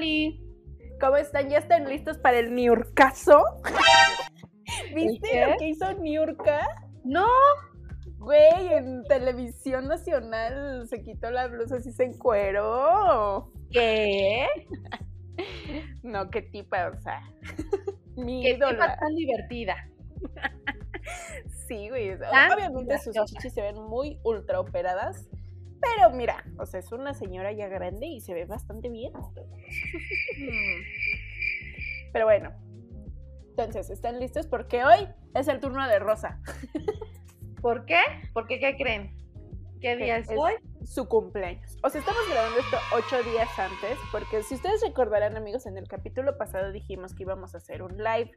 Oli. ¿Cómo están? ¿Ya están listos para el Niurcaso? ¿Viste qué? lo que hizo Niurka? No, Güey, en televisión nacional se quitó la blusa y se encueró. ¿qué? No, qué tipa, o sea. Mi Qué ídola. tipa tan divertida. Sí, güey. Obviamente sus chichis se ven muy ultra operadas. Pero mira, o sea, es una señora ya grande y se ve bastante bien. Mm. Pero bueno. Entonces, ¿están listos? Porque hoy es el turno de Rosa. ¿Por qué? Porque, ¿qué creen? ¿Qué día es Es hoy? su cumpleaños. O sea, estamos grabando esto ocho días antes, porque si ustedes recordarán, amigos, en el capítulo pasado dijimos que íbamos a hacer un live,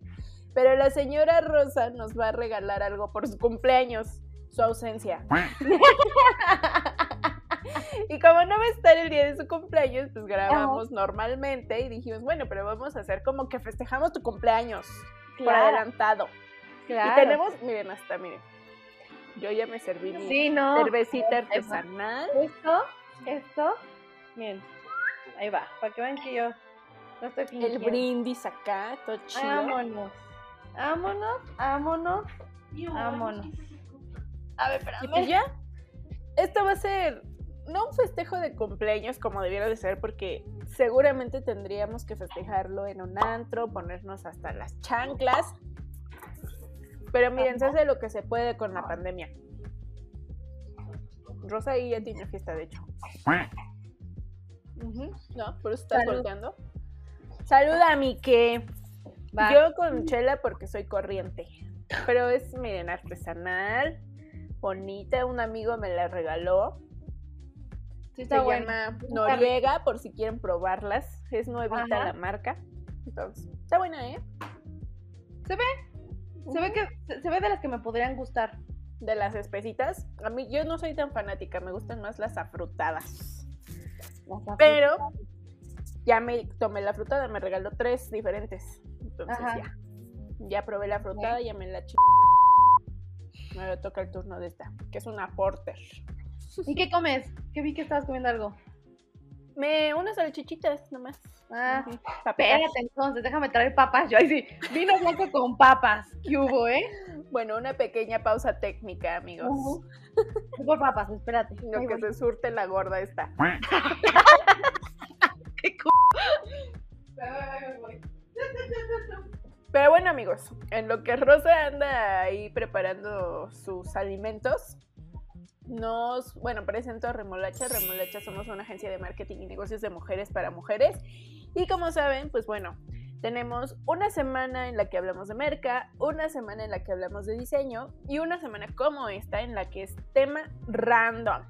pero la señora Rosa nos va a regalar algo por su cumpleaños, su ausencia. y como no va a estar el día de su cumpleaños, pues grabamos normalmente y dijimos, bueno, pero vamos a hacer como que festejamos tu cumpleaños por Claro, adelantado. claro. Y tenemos, miren, hasta miren, yo ya me serví mi Sí, no. cervecita artesanal. Esto, esto, miren, ahí va, para que vean que yo no estoy El fingiendo. brindis acá, todo chido. Vámonos, vámonos, vámonos, vámonos. A ver, Y pues espérame. ya, esto va a ser no un festejo de cumpleaños como debiera de ser, porque seguramente tendríamos que festejarlo en un antro, ponernos hasta las chanclas. Pero miren, se hace lo que se puede con la pandemia. Rosa ahí ya tiene fiesta, de hecho. No, por eso estás Salud. volteando. Saluda a mi que. Va. Yo con chela porque soy corriente. Pero es, miren, artesanal, bonita. Un amigo me la regaló. Sí Se está bueno. llama Está Noriega, por si quieren probarlas. Es nuevita Ajá. la marca. Entonces, está buena, ¿eh? Se ve, se ve que se, se ve de las que me podrían gustar. De las espesitas. A mí, yo no soy tan fanática. Me gustan más las afrutadas. Las Pero ya me tomé la frutada. Me regaló tres diferentes. Entonces, Ajá. ya. Ya probé la frutada, ya me la ch... Me toca el turno de esta, que es una porter. ¿Y qué comes? Que vi que estabas comiendo algo. Me unas salchichitas nomás. Ah, papitas. espérate entonces, déjame traer papas. Yo ahí sí, vino blanco con papas. ¿Qué hubo, eh? Bueno, una pequeña pausa técnica, amigos. Voy Por papas, espérate. Lo Ahí que voy. se surte la gorda está. Qué cu- Pero bueno, amigos, en lo que Rosa anda ahí preparando sus alimentos, nos, bueno, presento a Remolacha. Remolacha somos una agencia de marketing y negocios de mujeres para mujeres. Y como saben, pues bueno, tenemos una semana en la que hablamos de merca, una semana en la que hablamos de diseño y una semana como esta en la que es tema random.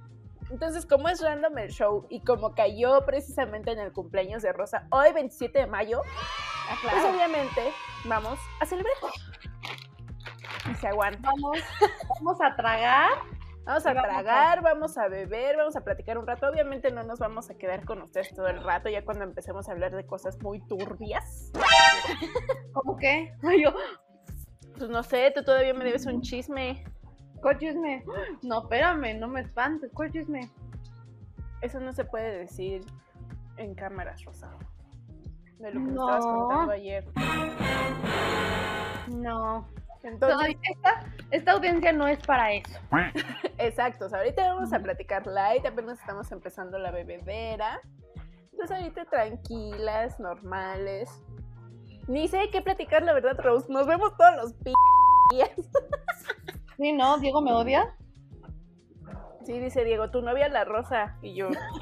Entonces, como es random el show y como cayó precisamente en el cumpleaños de Rosa, hoy 27 de mayo, Ah, pues obviamente vamos a celebrar. Y se aguanta. Vamos, vamos a tragar. Vamos a tragar, vamos a beber, vamos a platicar un rato. Obviamente no nos vamos a quedar con ustedes todo el rato, ya cuando empecemos a hablar de cosas muy turbias. ¿Cómo qué? Ay, yo, Pues no sé, tú todavía me debes un chisme. ¿cuál chisme? No, espérame, no me espantes. ¿Cuál chisme? Eso no se puede decir en cámaras, Rosa. De lo que me No. estabas contando ayer. No. Entonces, esta, esta audiencia no es para eso. exacto. o sea, ahorita vamos a platicar light, apenas estamos empezando la bebedera. Entonces ahorita tranquilas, normales. Ni sé qué platicar, la verdad, Rose. Nos vemos todos los p días. Sí, no, Diego me odia. Sí, dice Diego, tu novia la rosa. Y yo.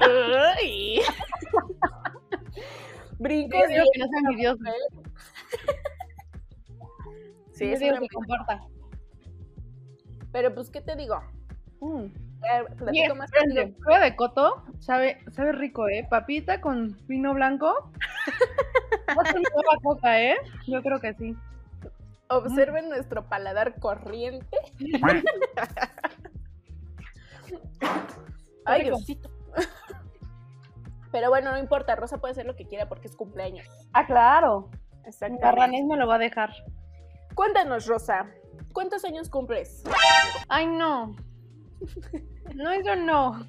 "Ay". Brinco, Diego. que no. Sí, es digo que comparta. Pero pues, ¿qué te digo? Mm. Eh, más prueba de coto, sabe, sabe rico, ¿eh? Papita con vino blanco. Nueva coca, ¿eh? Yo creo que sí. Observen nuestro paladar corriente. Ay. Diosito. Pero bueno, no importa, Rosa puede hacer lo que quiera porque es cumpleaños. Ah, claro. Exactamente. Barranés me lo va a dejar. Cuéntanos, Rosa, ¿cuántos años cumples? Ay, no. No, eso no.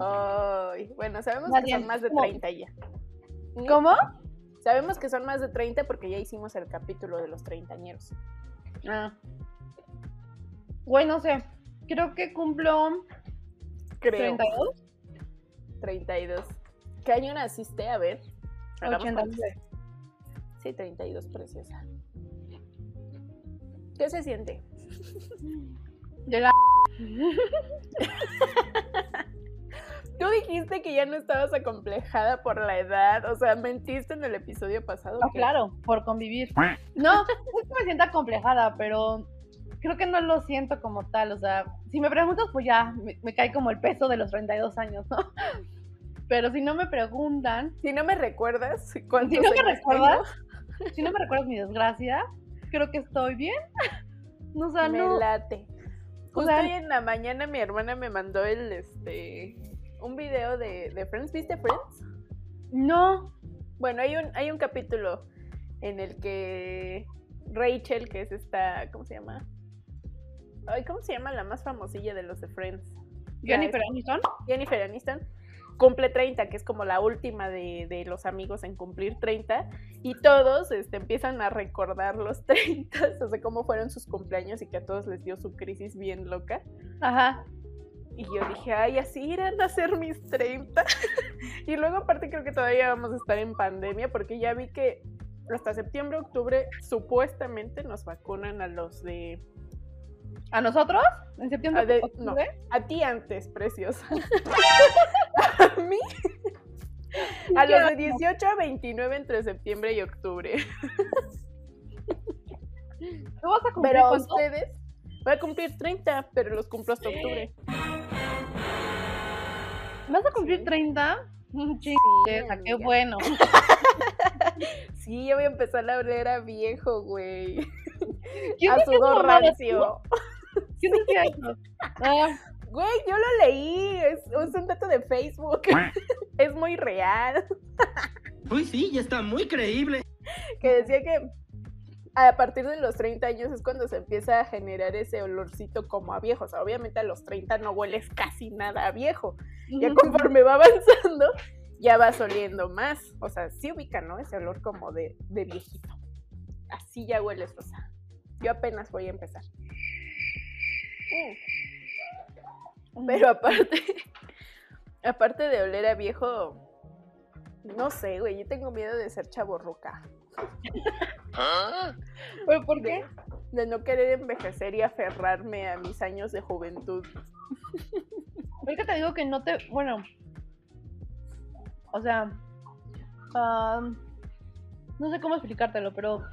Ay, bueno, sabemos que son más de como- 30 ya. ¿Cómo? Sabemos que son más de 30 porque ya hicimos el capítulo de los treintañeros. Ah. Güey, no sé. Creo que cumplo Creo. 32. 32. ¿Qué año naciste? A ver. hagamos 89. cuentas. Sí, 32, preciosa. ¿Qué se siente? De la... Tú dijiste que ya no estabas acomplejada por la edad, o sea, mentiste en el episodio pasado. Ah, que- claro, por convivir. No, es que me siento acomplejada, pero creo que no lo siento como tal. O sea, si me preguntas, pues ya me, me cae como el peso de los 32 años, ¿no? Pero si no me preguntan, Si no me recuerdas, ¿cuántos si no me si no me recuerdas mi desgracia, creo que estoy bien. No, o sea? Me no. late. O Justo sea- hoy en la mañana mi hermana me mandó el, este, un video de, de Friends. ¿Viste Friends? No. Bueno, hay un, hay un capítulo en el que Rachel, que es esta, ¿cómo se llama? Ay, ¿cómo se llama la más famosilla de los de Friends? Jennifer Aniston. Jennifer Aniston cumple 30, que es como la última de, de los amigos en cumplir 30, y todos este, empiezan a recordar los 30, o sea, cómo fueron sus cumpleaños y que a todos les dio su crisis bien loca. Ajá. Y yo dije, ay, así irán a ser mis 30. y luego aparte creo que todavía vamos a estar en pandemia porque ya vi que hasta septiembre, octubre supuestamente nos vacunan a los de... ¿A nosotros? ¿En septiembre? A de- octubre? A ti antes, preciosa. a mí. A los de 18 a 29 entre septiembre y octubre. ¿Tú vas a cumplir Pero cuánto? ustedes... Voy a cumplir 30, pero los cumplo hasta octubre. ¿Vas a cumplir 30? Mm, Sí, Chingueza, qué bueno. Sí, yo voy a empezar a oler a viejo, güey. ¿Quién A sudor rancio. ¿Quién decía eso? Ah, Güey, yo lo leí. Es, es un dato de Facebook. es muy real. Uy, sí, ya está muy creíble. Que decía que a partir de los 30 años es cuando se empieza a generar ese olorcito como a viejo. O sea, obviamente a los 30 no hueles casi nada a viejo. Ya conforme va avanzando, ya vas oliendo más. O sea, sí ubica, ¿no? Ese olor como de, de viejito. Así ya hueles, o sea. Yo apenas voy a empezar. Mm. Pero aparte, aparte de oler a viejo, no sé, güey, yo tengo miedo de ser chaborruca. ¿Pero por qué? De no querer envejecer y aferrarme a mis años de juventud. Es que te digo que no te. Bueno. O sea. no sé cómo explicártelo, pero.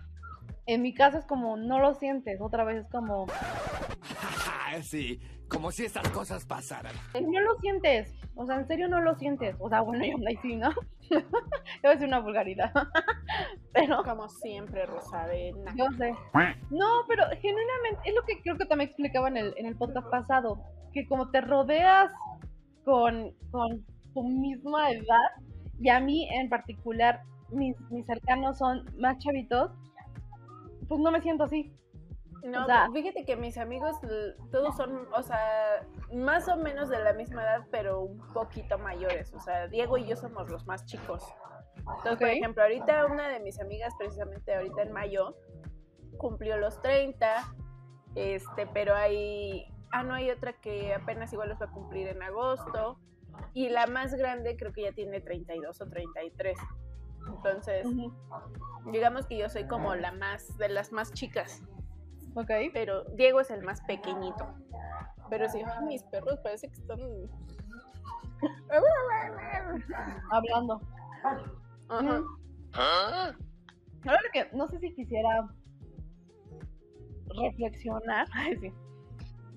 En mi caso es como no lo sientes. Otra vez es como. sí, como si estas cosas pasaran. No lo sientes. O sea, en serio no lo sientes. O sea, bueno, yo ahí sí, ¿no? Debe ser una vulgaridad. pero. Como siempre, Rosadena. Yo sé. No, pero genuinamente es lo que creo que también explicaba en el, en el podcast pasado, que como te rodeas con, con tu misma edad, y a mí en particular, mis, mis cercanos son más chavitos, pues no me siento así. No, O sea- fíjate que mis amigos todos son, o sea, más o menos de la misma edad, pero un poquito mayores. O sea, Diego y yo somos los más chicos. Entonces, por ejemplo, ahorita una de mis amigas, precisamente ahorita en mayo, cumplió los 30, este, pero hay, ah, no, hay otra que apenas igual los va a cumplir en agosto, y la más grande creo que ya tiene 32 o 33. Entonces, digamos que yo soy como la más, de las más chicas Ok. pero Diego es el más pequeñito. Pero sí, ay, mis perros parece que están. Hablando. Ajá. Ahora que no sé si quisiera reflexionar. Ay, sí.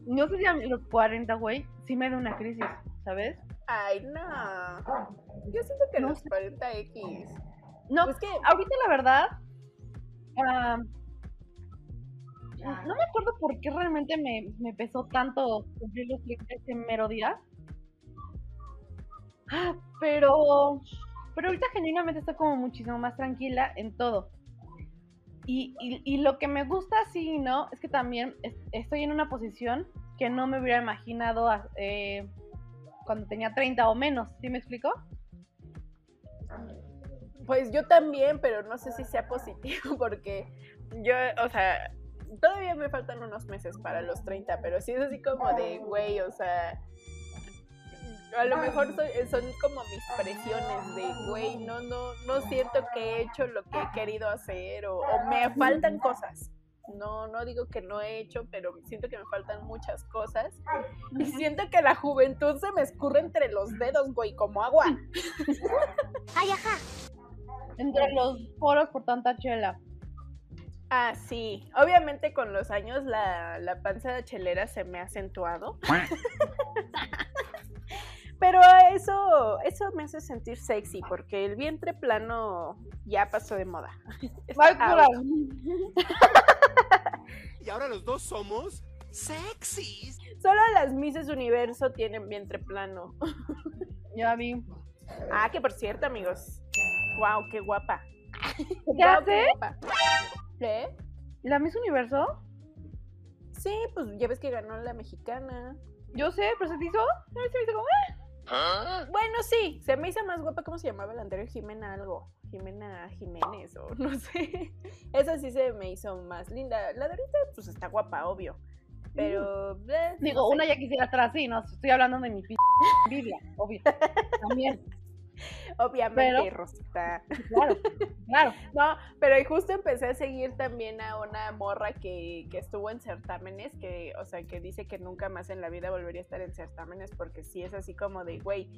No sé si a los 40, güey, sí me da una crisis, ¿sabes? Ay, no. Yo siento que No los sé. 40X. No, Pues que. ahorita la verdad, ah, no me acuerdo por qué realmente me, me pesó tanto cumplir los 30 ese mero día. Ah, Pero, pero ahorita genuinamente estoy como muchísimo más tranquila en todo. Y, y- y lo que me gusta, sí, ¿no? Es que también es- estoy en una posición que no me hubiera imaginado a- eh, cuando tenía 30 o menos, ¿sí me explico? Pues yo también, pero no sé si sea positivo porque yo, o sea, todavía me faltan unos meses para los 30, pero sí es así como de, güey, o sea, a lo mejor soy- son como mis presiones de, güey, no, no, no siento que he hecho lo que he querido hacer o, o me faltan cosas. No, no digo que no he hecho, pero siento que me faltan muchas cosas. Y siento que la juventud se me escurre entre los dedos, güey, como agua. Entre los poros por tanta chela. Ah, sí. Obviamente con los años la, la panza de chelera se me ha acentuado. Pero eso, eso me hace sentir sexy porque el vientre plano ya pasó de moda. Y ahora los dos somos sexys. Solo las Misses Universo tienen vientre plano. Ya vi. Ah, que por cierto, amigos. Wow, qué guapa. ¿Qué Guau, qué guapa. ¿Eh? ¿La Miss Universo? Sí, pues ya ves que ganó la mexicana. Yo sé, pero se te hizo. A mí se me hizo como. "Ah". Bueno, sí, se me hizo más guapa. ¿Cómo se llamaba la anterior? Jimena algo. Jimena Jiménez o no sé. Esa sí se me hizo más linda. La de ahorita, pues está guapa, obvio. Pero. eh, no Digo, sé. una ya quisiera estar así, no estoy hablando de mi p Biblia, obvio. También, Obviamente, pero- Rosita. claro, claro. No, pero justo empecé a seguir también a una morra que, que estuvo en certámenes, que, o sea, que dice que nunca más en la vida volvería a estar en certámenes, porque sí es así como de, güey,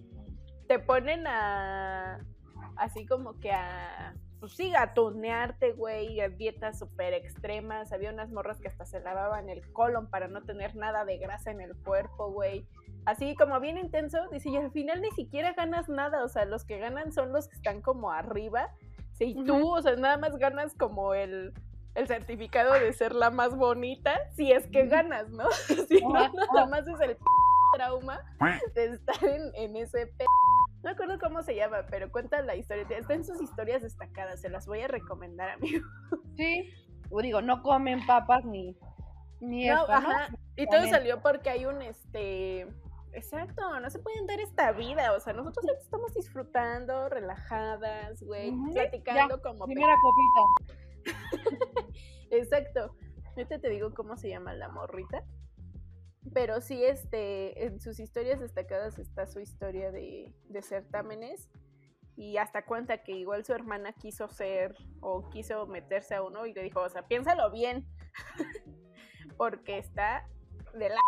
te ponen a, así como que a, pues sí, a tunearte, güey, a dietas súper extremas, había unas morras que hasta se lavaban el colon para no tener nada de grasa en el cuerpo, güey. Así como bien intenso, dice, y al final ni siquiera ganas nada, o sea, los que ganan son los que están como arriba, Sí, y tú, o sea, nada más ganas como el, el certificado de ser la más bonita, si es que ganas, ¿no? Si no, nada más es el p- trauma de estar en, en ese p. No me acuerdo cómo se llama, pero cuenta la historia. Está en sus historias destacadas, se las voy a recomendar, amigo. Sí. O digo, no comen papas ni, ni No, esto. Y todo salió porque hay un este. Exacto, no se pueden dar esta vida. O sea, nosotros estamos disfrutando, relajadas, güey, platicando ya, como. Primera copita. Exacto. Ahorita te digo cómo se llama la morrita. Pero sí, este, en sus historias destacadas está su historia de, de certámenes. Y hasta cuenta que igual su hermana quiso ser o quiso meterse a uno y le dijo, o sea, piénsalo bien. Porque está de la...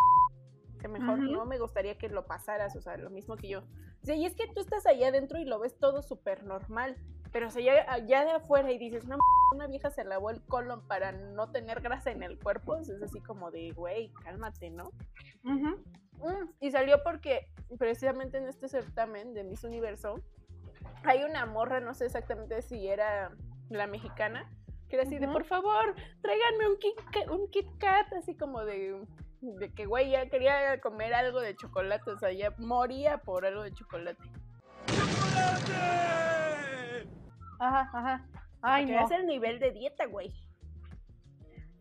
Que mejor no me gustaría que lo pasaras, o sea, lo mismo que yo. O sea, y es que tú estás allá adentro y lo ves todo súper normal. Pero o sea, ya, allá de afuera y dices, no, una vieja se lavó el colon para no tener grasa en el cuerpo, o sea, es así como de, güey, cálmate, ¿no? Mm, y salió porque precisamente en este certamen de Miss Universo hay una morra, no sé exactamente si era la mexicana, que era así de, por favor, tráiganme un Kit, un Kit Kat, así como de, de que, güey, ya quería comer algo de chocolate, o sea, ya moría por algo de chocolate. Ajá, ajá. Ay, que no. es el nivel de dieta, güey.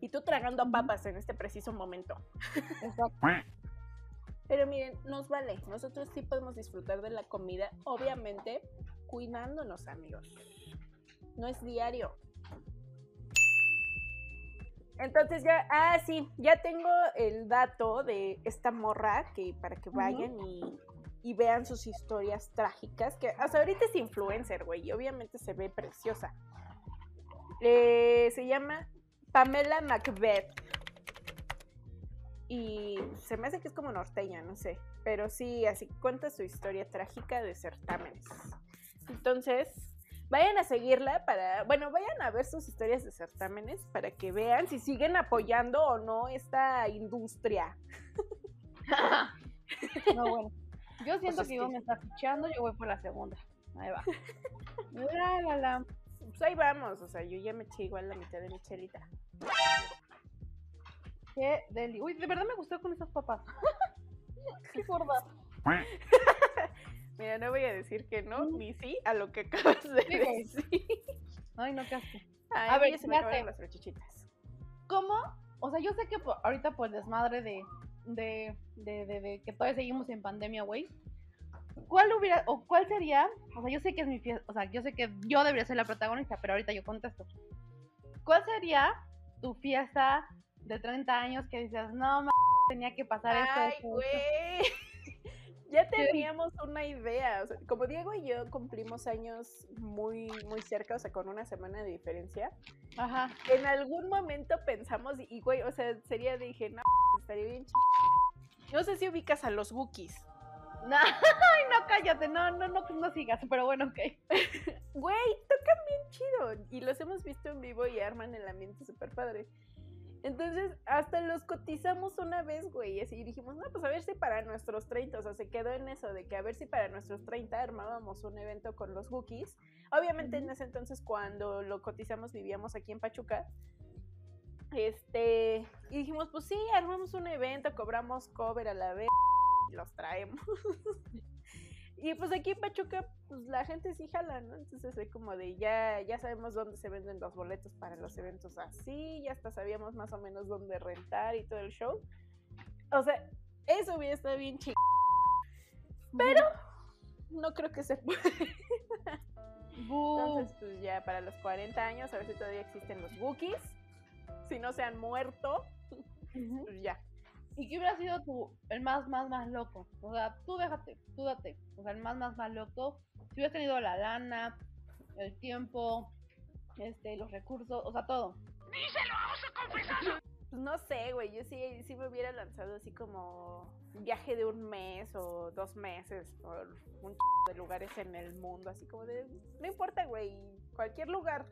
Y tú tragando papas en este preciso momento. Exacto. Pero miren, nos vale. Nosotros sí podemos disfrutar de la comida, obviamente cuidándonos, amigos. No es diario. Entonces ya, ah, sí, ya tengo el dato de esta morra que para que vayan y, y vean sus historias trágicas, que hasta ahorita es influencer, güey, y obviamente se ve preciosa. Eh, se llama Pamela Macbeth. Y se me hace que es como norteña, no sé. Pero sí, así cuenta su historia trágica de certámenes. Entonces, vayan a seguirla para, bueno, vayan a ver sus historias de certámenes para que vean si siguen apoyando o no esta industria. No, bueno. Yo siento que Ivonne que- me está fichando, yo voy por la segunda. Ahí va. La, la, la. Pues ahí vamos, o sea, yo ya me eché igual la mitad de mi chelita. Qué deli. Uy, de verdad me gustó con esas papas. Qué gorda. Mira, no voy a decir que no, ni sí a lo que acabas de decir. Ay, no, qué asco. Ay, A ver, se me acabaron las salchichitas. ¿Cómo? O sea, yo sé que por- ahorita por desmadre de, de, de, de- de que todavía seguimos en pandemia, güey. ¿cuál hubiera, o cuál sería, o sea, yo sé que es mi fiesta, o sea, yo sé que yo debería ser la protagonista, pero ahorita yo contesto. ¿Cuál sería tu fiesta de 30 años que dices, no, ma, tenía que pasar esto, Ay, esto, esto"? güey. Ya teníamos una idea. o sea, como Diego y yo cumplimos años muy, muy cerca, o sea, con una semana de diferencia. Ajá. En algún momento pensamos, y güey, o sea, sería, dije, no, estaría bien ch... No sé si ubicas a los Wookiees. No, ay, no, cállate, no, no, no, no sigas, pero bueno, ok. Güey, tocan bien chido. Y los hemos visto en vivo y arman el ambiente súper padre. Entonces, hasta los cotizamos una vez, güey. Así y dijimos, no, pues a ver si para nuestros 30, o sea, se quedó en eso de que a ver si para nuestros 30 armábamos un evento con los Wookiees. Obviamente en ese entonces, cuando lo cotizamos, vivíamos aquí en Pachuca. Este, y dijimos, pues sí, armamos un evento, cobramos cover a la vez y los traemos. Y pues aquí en Pachuca, pues la gente sí jala, ¿no? Entonces es como de ya, ya sabemos dónde se venden los boletos para los eventos así, ya hasta sabíamos más o menos dónde rentar y todo el show. O sea, eso hubiera estado bien chido. Pero no creo que se pueda. Entonces, pues ya para los 40 años, a ver si todavía existen los Wookiees. Si no se han muerto, pues ya. ¿Y qué hubiera sido tu, el más, más, más loco? O sea, tú déjate, tú date. O sea, el más, más, más loco. Si hubieras tenido la lana, el tiempo, este, los recursos, o sea, todo. Pues no sé, güey, yo sí, sí me hubiera lanzado así como un viaje de un mes o dos meses por un ch- de lugares en el mundo, así como de, no importa, güey, cualquier lugar.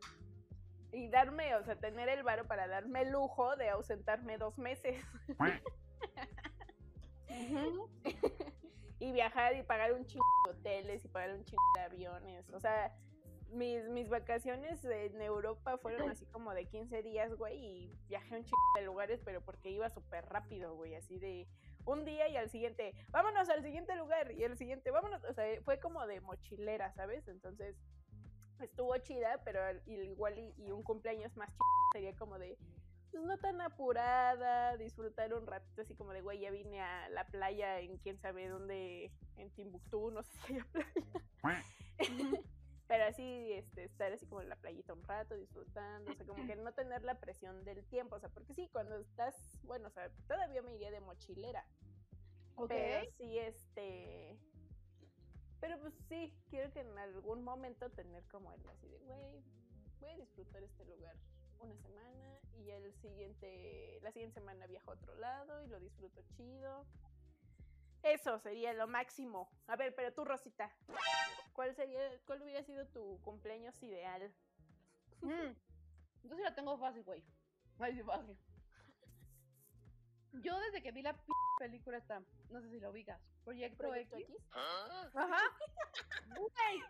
Y darme, o sea, tener el varo para darme el lujo de ausentarme dos meses y viajar y pagar un chingo de hoteles y pagar un chingo de aviones. O sea, mis, mis vacaciones en Europa fueron así como de 15 días, güey, y viajé un chingo de lugares, pero porque iba súper rápido, güey, así de un día y al siguiente, vámonos al siguiente lugar, y al siguiente, vámonos, o sea, fue como de mochilera, ¿sabes? Entonces, estuvo chida, pero al- igual y, y un cumpleaños más chido sería como de, pues no tan apurada, disfrutar un ratito así como de, güey, ya vine a la playa en quién sabe dónde, en Timbuktu, no sé si haya playa. Pero así, este, estar así como en la playita un rato, disfrutando, o sea, como que no tener la presión del tiempo, o sea, porque sí, cuando estás, bueno, o sea, todavía me iría de mochilera, Ok. pero sí, este, pero pues sí, quiero que en algún momento tener como el así de, güey, voy a disfrutar este lugar una semana y el siguiente, la siguiente semana viajo a otro lado y lo disfruto chido. Eso sería lo máximo. A ver, pero tú, Rosita, ¿cuál sería, cuál hubiera sido tu cumpleaños ideal? Mm. Yo sí la tengo fácil, güey. Ay, sí, fácil. Yo desde que vi la p película esta, no sé si lo ubicas, Proyecto, ¿Proyecto X. X? Ajá. Güey,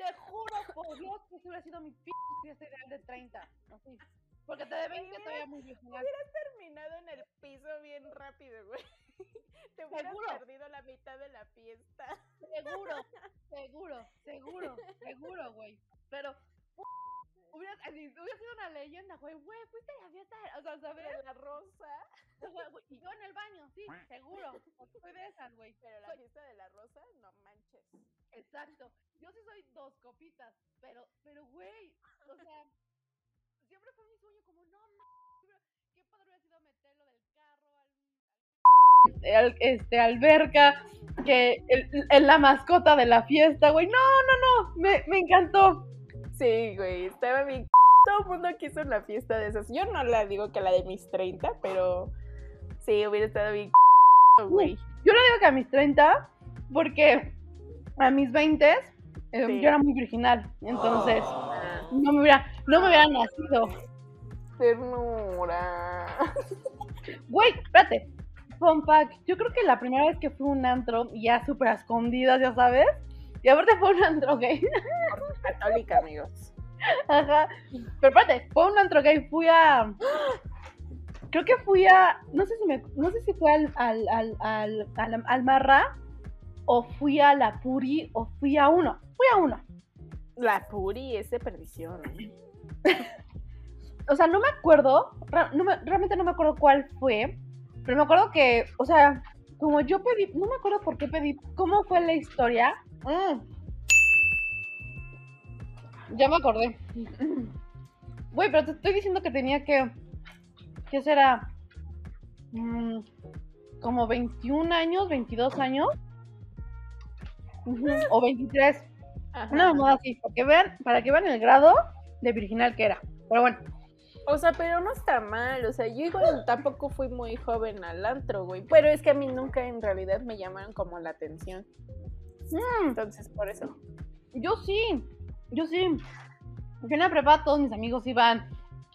te juro por Dios que ese hubiera sido mi p fiesta ideal de 30. Así. Porque te deben que todavía muy virginal. Terminado en el piso bien rápido, güey. Te hubieras Seguro. perdido la mitad de la fiesta. Seguro, seguro, seguro, seguro, güey. Pero hubiera, sido una leyenda, güey. Güey, fuiste a la fiesta. O sea, ¿sabes? Pero la rosa. Y yo en el baño, sí, seguro. Soy de esas, güey. Pero la Soy- fiesta de la rosa, no manches. Exacto. Yo sí soy dos copitas, pero, pero, güey, o sea, siempre fue mi sueño como, no, ma, qué padre hubiera sido meterlo del carro al... este, alberca, que el- la mascota de la fiesta, güey, no, no, no, me, me encantó. Sí, güey, estaba bien. Todo el mundo quiso una fiesta de esas. Yo no la digo que la de mis 30, pero sí, hubiera estado bien. güey. Yo lo digo que a mis 30, porque a mis 20 eh, Sí. yo era muy virginal, entonces Ah, no me hubiera, no me hubiera nacido. ternura. Güey, espérate. Fun fact, yo creo que la primera vez que fui a un antro, ya súper escondidas, ya sabes. Y aparte fue un antro gay. Católica, amigos. Ajá. Pero espérate, fue un antro gay, fui a. Creo que fui a. No sé si me. No sé si fue al, al, al, al, al, al Marra, o fui a la Puri, o fui a uno. Fui a uno. La Puri es de perdición. O sea, no me acuerdo. ra- no me- realmente no me acuerdo cuál fue. Pero me acuerdo que, o sea, como yo pedí, no me acuerdo por qué pedí, cómo fue la historia. Mm. Ya me acordé. Güey, pero te estoy diciendo que tenía que, ¿qué será? Mm, como 21 años, 22 años. O 23. Ajá. No, no, así, para que vean, para que vean el grado de virginal que era. Pero bueno, O sea, pero no está mal. O sea, yo igual tampoco fui muy joven al antro, güey. Pero es que a mí nunca en realidad me llamaron como la atención. mm, Entonces, por eso. yo sí, yo sí. Porque en la prepa todos mis amigos iban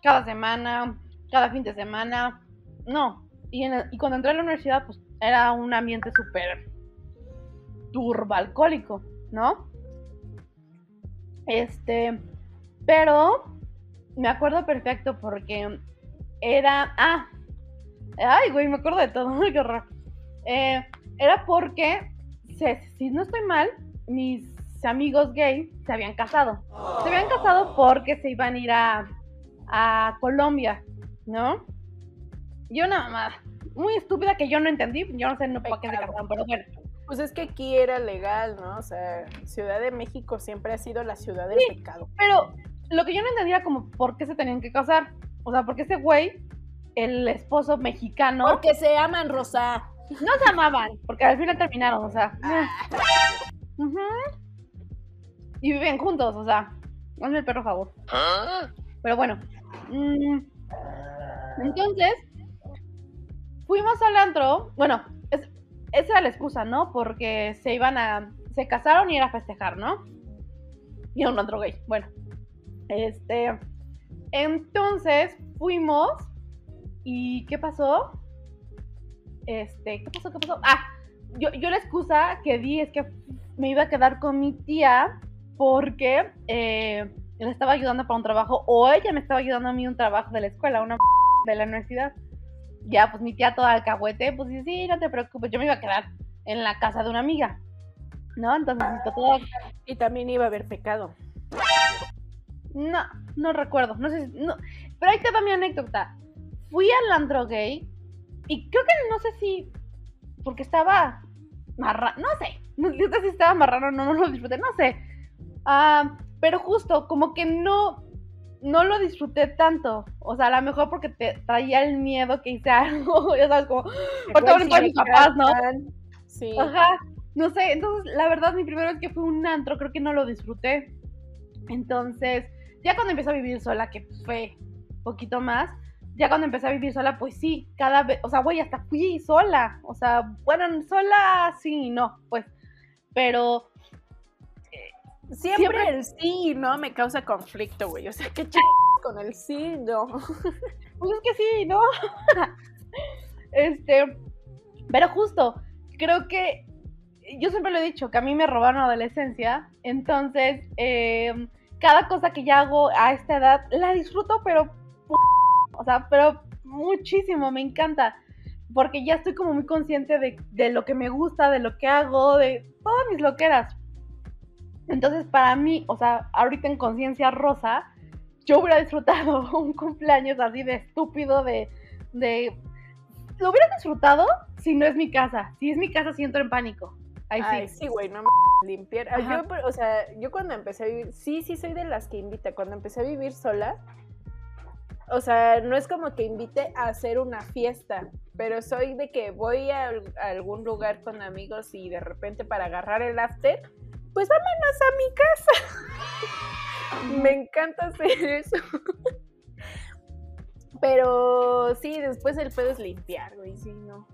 cada semana, cada fin de semana. No, y, en el- y cuando entré a la universidad, pues era un ambiente súper turbo alcohólico, ¿no? Este, pero me acuerdo perfecto porque era. Ah, ay, güey, me acuerdo de todo, qué horror. Eh, era porque, se- si no estoy mal, mis amigos gay se habían casado. Se habían casado porque se iban a ir a, a Colombia, ¿no? Y una mamada muy estúpida que yo no entendí, yo no sé no para qué se casaron, pero bueno. Pues es que aquí era legal, ¿no? O sea, Ciudad de México siempre ha sido la ciudad del Sí. pecado. Pero lo que yo no entendía como por qué se tenían que casar. O sea, porque ese güey, el esposo mexicano, Porque se aman, Rosa. no se amaban, porque al final terminaron, o sea. Ujú. Y viven juntos, o sea. Hazme el perro favor. Pero bueno. mm, entonces, fuimos al antro. Bueno, es- esa era la excusa, ¿no? Porque se iban a. Se casaron y era a festejar, ¿no? Y a un antro gay. Bueno. Este. Entonces, fuimos. ¿Y qué pasó? Este, ¿qué pasó? ¿Qué pasó? Ah, yo, yo la excusa que di es que me iba a quedar con mi tía porque eh, le estaba ayudando para un trabajo o ella me estaba ayudando a mí un trabajo de la escuela, una de la universidad. Ya, pues mi tía toda alcahuete, pues sí, sí, no te preocupes, yo me iba a quedar en la casa de una amiga, ¿no? Entonces, esto todo, Y también iba a haber pecado. no, no recuerdo, no sé si, no, pero ahí te va mi anécdota. Fui al antro gay y creo que no sé si, porque estaba marrano, no sé, no sé si estaba marrano, no, no lo disfruté, no sé. Ah, pero justo, como que no, no lo disfruté tanto. O sea, a lo mejor porque te traía el miedo que hice algo, ya sabes, como, ahorita van a mis papás, ¿no? Sí. Ajá, no sé, entonces la verdad mi primera vez que fui a un antro creo que no lo disfruté. Entonces, ya cuando empecé a vivir sola, que fue poquito más, ya cuando empecé a vivir sola, pues sí, cada vez, o sea, güey, hasta fui sola, o sea, bueno, sola sí y no, pues, pero Siempre, Siempre- el sí y no me causa conflicto, güey. O sea, qué ch... con el sí, no. Pues es que sí, ¿no? este, pero justo, creo que yo siempre lo he dicho, que a mí me robaron adolescencia, entonces eh, cada cosa que ya hago a esta edad la disfruto, pero, o sea, pero muchísimo, me encanta, porque ya estoy como muy consciente de, de lo que me gusta, de lo que hago, de todas mis loqueras. Entonces, para mí, o sea, ahorita en conciencia rosa, yo hubiera disfrutado un cumpleaños así de estúpido, de, de... Lo hubiera disfrutado si no es mi casa. Si es mi casa, sí entro en pánico. Ahí sí. Ay, sí, güey, no me limpiar. Ajá. Yo, o sea, yo cuando empecé a vivir, sí, sí soy de las que invita. Cuando empecé a vivir sola, o sea, no es como que invite a hacer una fiesta, pero soy de que voy a, a algún lugar con amigos y de repente para agarrar el after, pues vámonos a mi casa. Me encanta hacer eso. Pero sí, después el pedo es limpiar, güey, sí, no.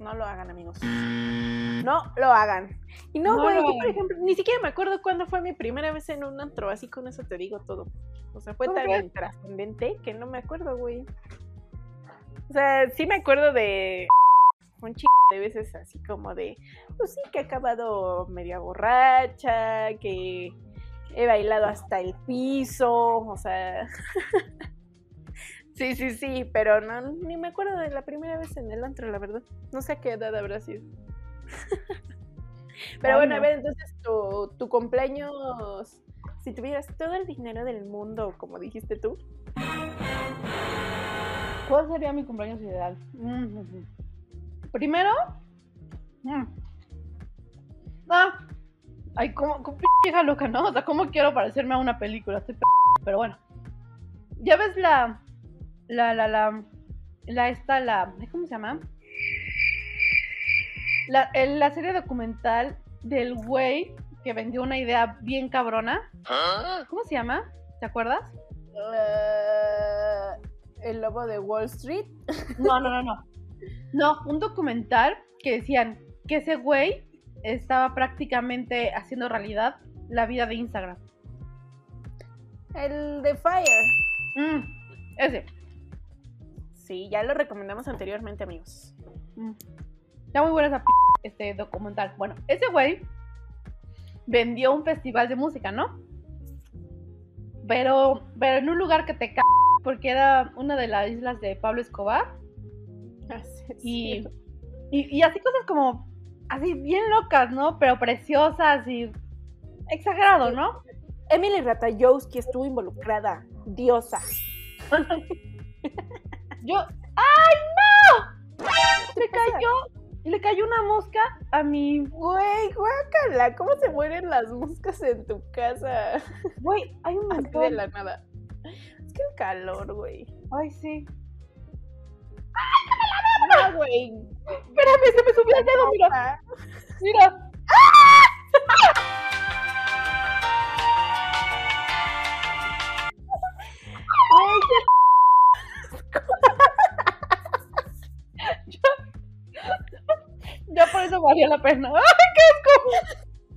No lo hagan, amigos. No lo hagan. Y no, No güey, yo por ejemplo, ni siquiera me acuerdo cuándo fue mi primera vez en un antro, así con eso te digo todo. O sea, fue ¿Cómo tan crees? trascendente que no me acuerdo, güey. O sea, sí me acuerdo de un chico de veces así como de, pues sí, que he acabado media borracha, que he bailado hasta el piso, o sea... Sí, sí, sí, pero no, ni me acuerdo de la primera vez en el antro, la verdad. No sé a qué edad habrá sido. Pero bueno, a ver, entonces tu, tu cumpleaños, si tuvieras todo el dinero del mundo, como dijiste tú, ¿Cuál sería mi cumpleaños ideal? Mm, Primero, Mm. Ah, ay, como, como hija loca, ¿no? O sea, ¿cómo quiero parecerme a una película? Estoy p pero bueno. Ya ves la, la, la, la, la, esta, la, ¿cómo se llama? La, el- la serie documental del güey que vendió una idea bien cabrona. ¿Cómo se llama? ¿Te acuerdas? El lobo de Wall Street. No, no, no, no. No, un documental que decían que ese güey estaba prácticamente haciendo realidad la vida de Instagram. El de Fire. Mm, ese. Sí, ya lo recomendamos anteriormente, amigos. Mm. Está muy buena esa p este documental. Bueno, ese güey vendió un festival de música, ¿no? Pero, pero en un lugar que te ca porque era una de las islas de Pablo Escobar. Y, y, y así cosas como, así bien locas, ¿no? Pero preciosas y exagerado, ¿no? Emily Ratajkowski estuvo involucrada. Diosa. Yo, ¡ay, no! Le cayó, le cayó una mosca a mi, Güey, guácala. ¿Cómo se mueren las moscas en tu casa? güey, hay un Así de montón. la nada. Es que el calor, güey. Ay, sí. No, güey. Espérame, se me subió el dedo, mira, Ah, mira. qué Ya por eso valía la pena. ¡Ay,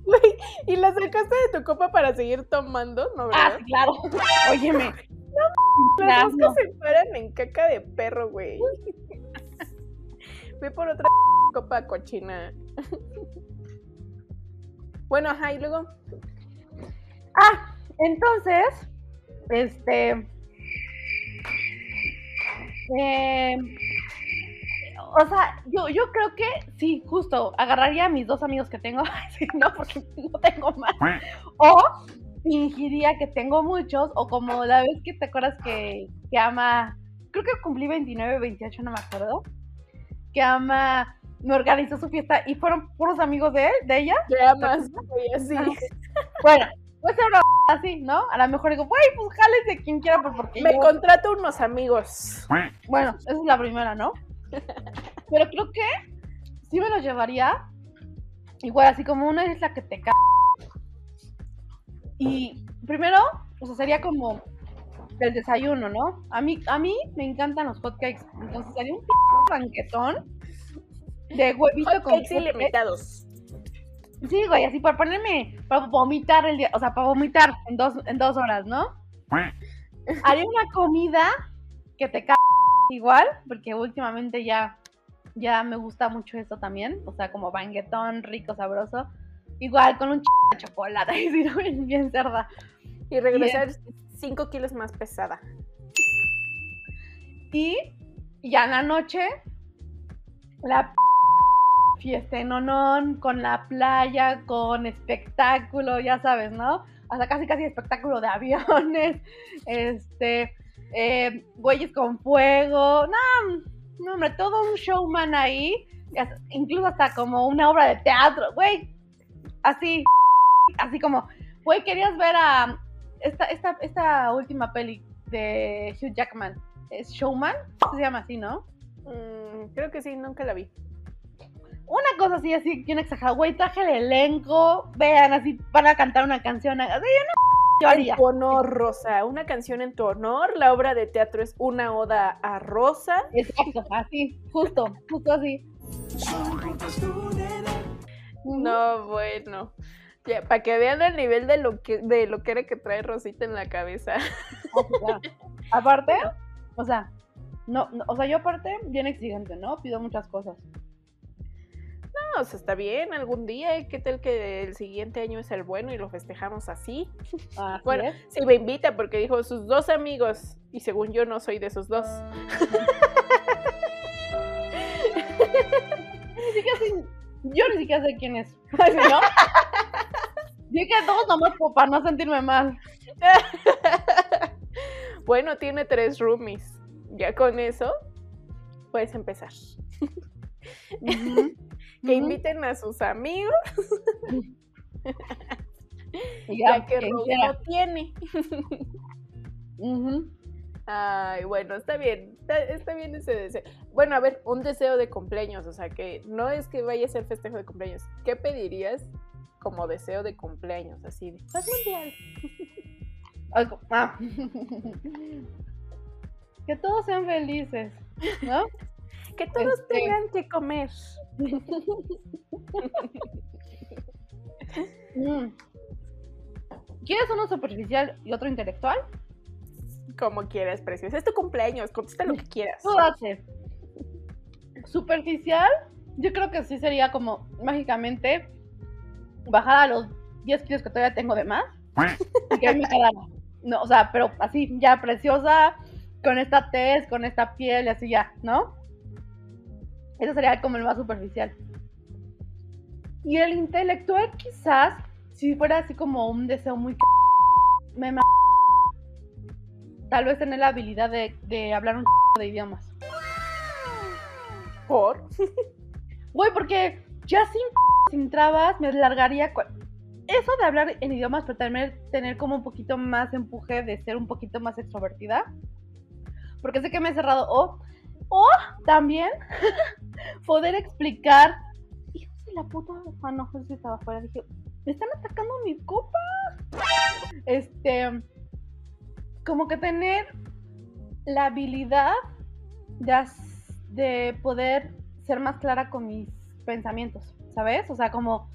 Güey, ¿y la sacaste de tu copa para seguir tomando? ¿No, Ah, verdad? sí, claro. Óyeme. Las no. moscas se paran en caca de perro, güey. Ve por otra copa cochina. Bueno, ajá, y luego. Ah, entonces, este. eh, o sea, yo, yo creo que sí, justo, agarraría a mis dos amigos que tengo, no, porque no tengo más, o fingiría que tengo muchos, o como la vez que te acuerdas que, que ama, creo que cumplí 29, 28, no me acuerdo, que ama me organizó su fiesta y fueron puros amigos de él, de ella, Te amas, güey, así. bueno, puede ser una así, ¿no? A lo mejor digo, güey, pues jálese quien quiera, pues porque Me yo- contrato unos amigos. Bueno, esa es la primera, ¿no? Pero creo que sí me los llevaría. Igual, así como una isla que te cae. Y primero, o sea, sería como el desayuno, ¿no? A mí, a mí me encantan los hotcakes. Entonces sería un banquetón de huevito con Hotcakes ilimitados. Sí, güey, así para ponerme, para vomitar el día, o sea, para vomitar en dos, en dos horas, ¿no? Haría una comida que te cae igual, porque últimamente ya, ya me gusta mucho esto también, o sea, como banguetón, rico, sabroso. Igual con un ch de chocolate, bien, bien cerda. Y regresar 5 kilos más pesada. Y ya en la noche, la p- fiesta en Onón, con la playa, con espectáculo, ya sabes, ¿no? Hasta casi casi espectáculo de aviones, este, eh, güeyes con fuego, no, no, hombre, todo un showman ahí, incluso hasta como una obra de teatro, güey, así, así como, güey, querías ver a esta, esta, esta última peli de Hugh Jackman, es Showman, se llama así, ¿no? Mm, creo que sí, nunca la vi. Una cosa así, así, bien exagerada, güey, traje el elenco, vean, así, van a cantar una canción, así, yo no, yo haría. En tu honor, Rosa. Una canción en tu honor. La obra de teatro es una oda a Rosa. Exacto, así, justo, justo así. No, bueno. Para que vean el nivel de lo que de lo que era que trae Rosita en la cabeza. Aparte, o sea, no, no, o sea, yo aparte, bien exigente, ¿no? Pido muchas cosas. No, o sea, está bien algún día. ¿Qué tal que el siguiente año es el bueno y lo festejamos así? Así Bueno, es. sí me invita porque dijo sus dos amigos. Y según yo no soy de esos dos. Ni siquiera sé- yo ni siquiera sé quién es. ¿no? Dije todos nomás para no sentirme mal. bueno, tiene tres roomies. Ya con eso puedes empezar. Que inviten a sus amigos, ya, que Rose no tiene. Ay, bueno, está bien, está, está bien ese deseo. Bueno, a ver, un deseo de cumpleaños, o sea, que no es que vaya a ser festejo de cumpleaños. ¿Qué pedirías como deseo de cumpleaños? Así de paz mundial. Algo- ah. que todos sean felices, ¿no? Que todos Este- tengan que comer. Mm. ¿Quieres uno superficial y otro intelectual? Como quieras, preciosa. Es tu cumpleaños, contesta lo que quieras. Tú date. Superficial, yo creo que sí sería como mágicamente bajar a los 10 kilos que todavía tengo de más y que me quedara. No, o sea, pero así, ya preciosa, con esta tez, con esta piel así ya, ¿no? Eso sería como el más superficial. Y el intelectual quizás, si fuera así como un deseo muy... Me Tal vez tener la habilidad de, de hablar un de idiomas. Por. Güey, porque ya sin, sin trabas me largaría. Eso de hablar en idiomas, pero también tener como un poquito más empuje de ser un poquito más extrovertida. Porque sé que me he cerrado. O, o también poder explicar. Hijos de la puta. Ah, no, sí estaba afuera. Dije, me están atacando mis copas. Este. Como que tener la habilidad de, de poder ser más clara con mis pensamientos, ¿sabes? O sea, como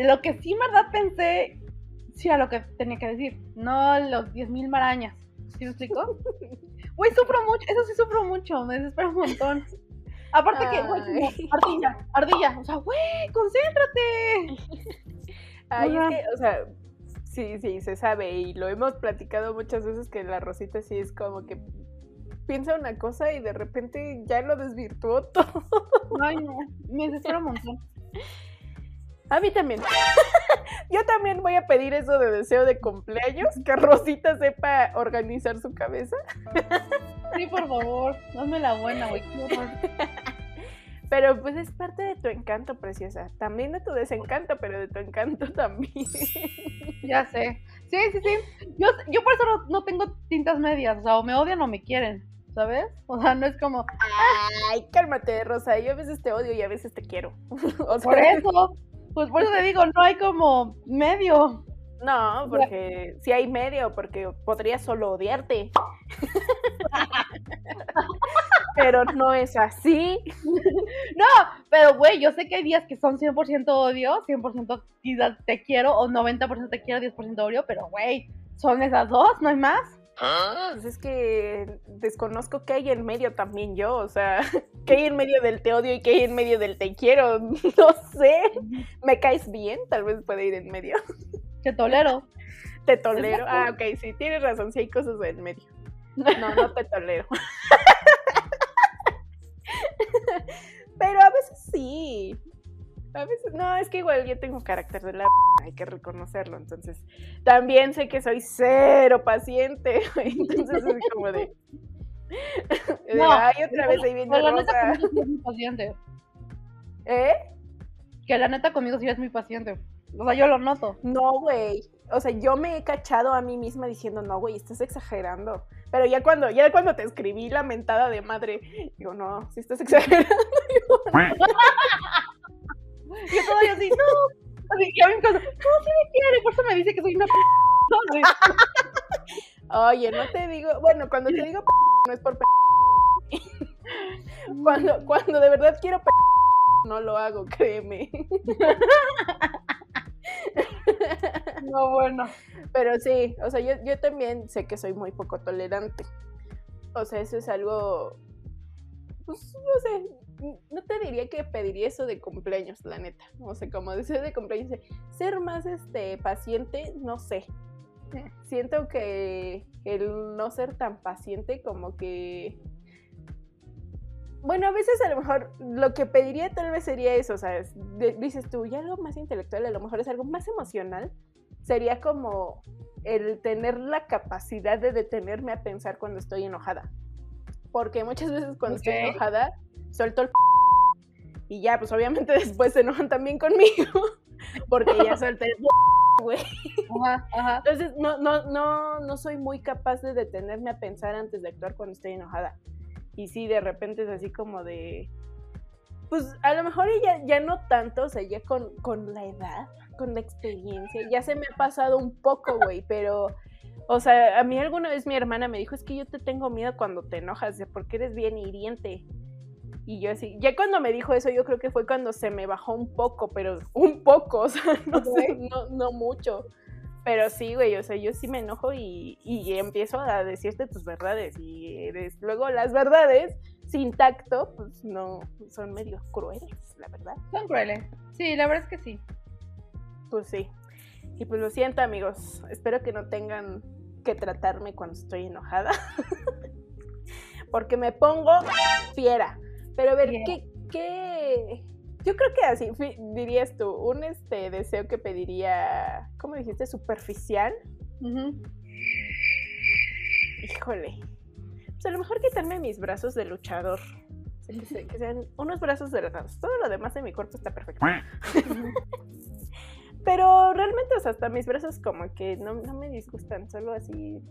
lo que sí en verdad pensé, sí a lo que tenía que decir, no los 10.000 marañas. ¿Sí me explico? Güey, sufro mucho, eso sí sufro mucho, me desespero un montón. Aparte que, güey, ardilla, ardilla, o sea, güey, concéntrate. Ay, Ajá. es que, o sea, sí, sí, se sabe y lo hemos platicado muchas veces que la Rosita sí es como que piensa una cosa y de repente ya lo desvirtuó todo. Ay, no, me desespero un montón. A mí también. Yo también voy a pedir eso de deseo de cumpleaños, que Rosita sepa organizar su cabeza. Sí, por favor, dame la buena, güey. Pero pues es parte de tu encanto, preciosa. También de tu desencanto, pero de tu encanto también. Ya sé. Sí, sí, sí. Yo, yo por eso no, no tengo tintas medias. O sea, o me odian o me quieren. ¿Sabes? O sea, no es como. Ay, cálmate, Rosa. Yo a veces te odio y a veces te quiero. O sea, Por eso. Pues por eso te digo, no hay como medio. No, porque si hay medio, porque podría solo odiarte. Pero no es así. No, pero güey, yo sé que hay días que son 100% odio, 100% quizás te quiero, o 90% te quiero, 10% odio, pero güey, son esas dos, no hay más. Pues es que desconozco qué hay en medio también yo, o sea, qué hay en medio del te odio y qué hay en medio del te quiero, no sé. ¿Me caes bien? Tal vez puede ir en medio. Te tolero. Te tolero. Ah, ok, sí, tienes razón, sí hay cosas en medio. No, no te tolero. Pero a veces sí. A veces, no, es que igual yo tengo carácter de la hay que reconocerlo. Entonces, también sé que soy cero paciente. Entonces es como de. de, No, ay, otra vez ahí viene la Rosa. muy paciente. ¿Eh? Que la neta conmigo sí es muy paciente. O sea, yo lo noto. No, güey. O sea, yo me he cachado a mí misma diciendo, no, güey, estás exagerando. Pero ya cuando, ya cuando te escribí la mentada de madre, digo, no, si estás exagerando. Y yo todavía así, no. Así, y a mí me cosa, no, sí me quiere, por eso me dice que soy una p. Oye, no te digo, bueno, cuando te digo p no es por p cuando, cuando de verdad quiero p no lo hago, créeme. No, bueno. Pero sí, o sea, yo, yo también sé que soy muy poco tolerante. O sea, eso es algo, pues, no sé, no te diría que pediría eso de cumpleaños, la neta. O sea, como deseo de cumpleaños, ser más este paciente, no sé. Siento que el no ser tan paciente como que... Bueno, a veces a lo mejor lo que pediría tal vez sería eso, o sea, dices tú, y algo más intelectual, a lo mejor es algo más emocional, sería como el tener la capacidad de detenerme a pensar cuando estoy enojada. Porque muchas veces cuando estoy enojada, suelto el Y ya, pues obviamente después se enojan también conmigo, porque ya solté el güey. Ajá, ajá. Entonces, no, no, no, no soy muy capaz de detenerme a pensar antes de actuar cuando estoy enojada. Y sí, de repente es así como de. Pues a lo mejor ya, ya no tanto, o sea, ya con, con la edad, con la experiencia, ya se me ha pasado un poco, güey, pero. O sea, a mí alguna vez mi hermana me dijo, es que yo te tengo miedo cuando te enojas, porque eres bien hiriente. Y yo así, ya cuando me dijo eso, yo creo que fue cuando se me bajó un poco, pero un poco, o sea, no, sé, no, no mucho. Pero sí, güey, o sea, yo sí me enojo y, y empiezo a decirte tus verdades. Y eres, luego las verdades, sin tacto, pues no, son medio crueles, la verdad. Son crueles. Sí, la verdad es que sí. Pues sí. Y pues lo siento, amigos. Espero que no tengan que tratarme cuando estoy enojada. Porque me pongo fiera. Pero a ver. ¿qué, qué? Yo creo que así dirías tú, un este deseo que pediría, ¿cómo dijiste? Superficial. Híjole. Pues a lo mejor quitarme mis brazos de luchador. Se- que sean unos brazos delgados. Todo lo demás de mi cuerpo está perfecto. Pero realmente, o sea, hasta mis brazos como que no, no me disgustan, solo así.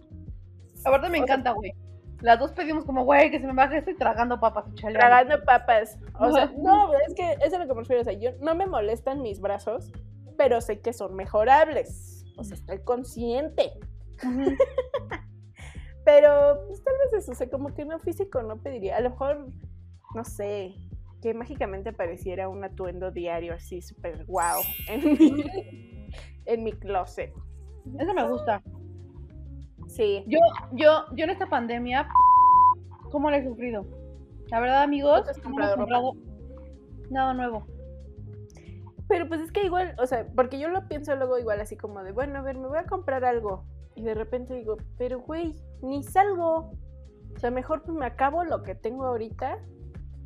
Aparte me O encanta, güey. Las dos pedimos como, güey, que se me baje, estoy tragando papas chale. Tragando papas. O sea, no, es que eso es a lo que me refiero. O sea, yo no me molestan mis brazos, pero sé que son mejorables. O sea, estoy consciente. Pero pues, tal vez eso, o sea, como que no físico no pediría. A lo mejor, no sé, que mágicamente apareciera un atuendo diario así súper guau en mi, en mi closet. Eso me gusta. Sí. Yo, yo, yo en esta pandemia, ¿cómo la he sufrido? La verdad, amigos, ¿No te has no comprado hemos comprado nada nuevo. Pero pues es que igual, o sea, porque yo lo pienso luego igual así como de, bueno, a ver, me voy a comprar algo. Y de repente digo, pero güey, ni salgo. O sea, mejor pues me acabo lo que tengo ahorita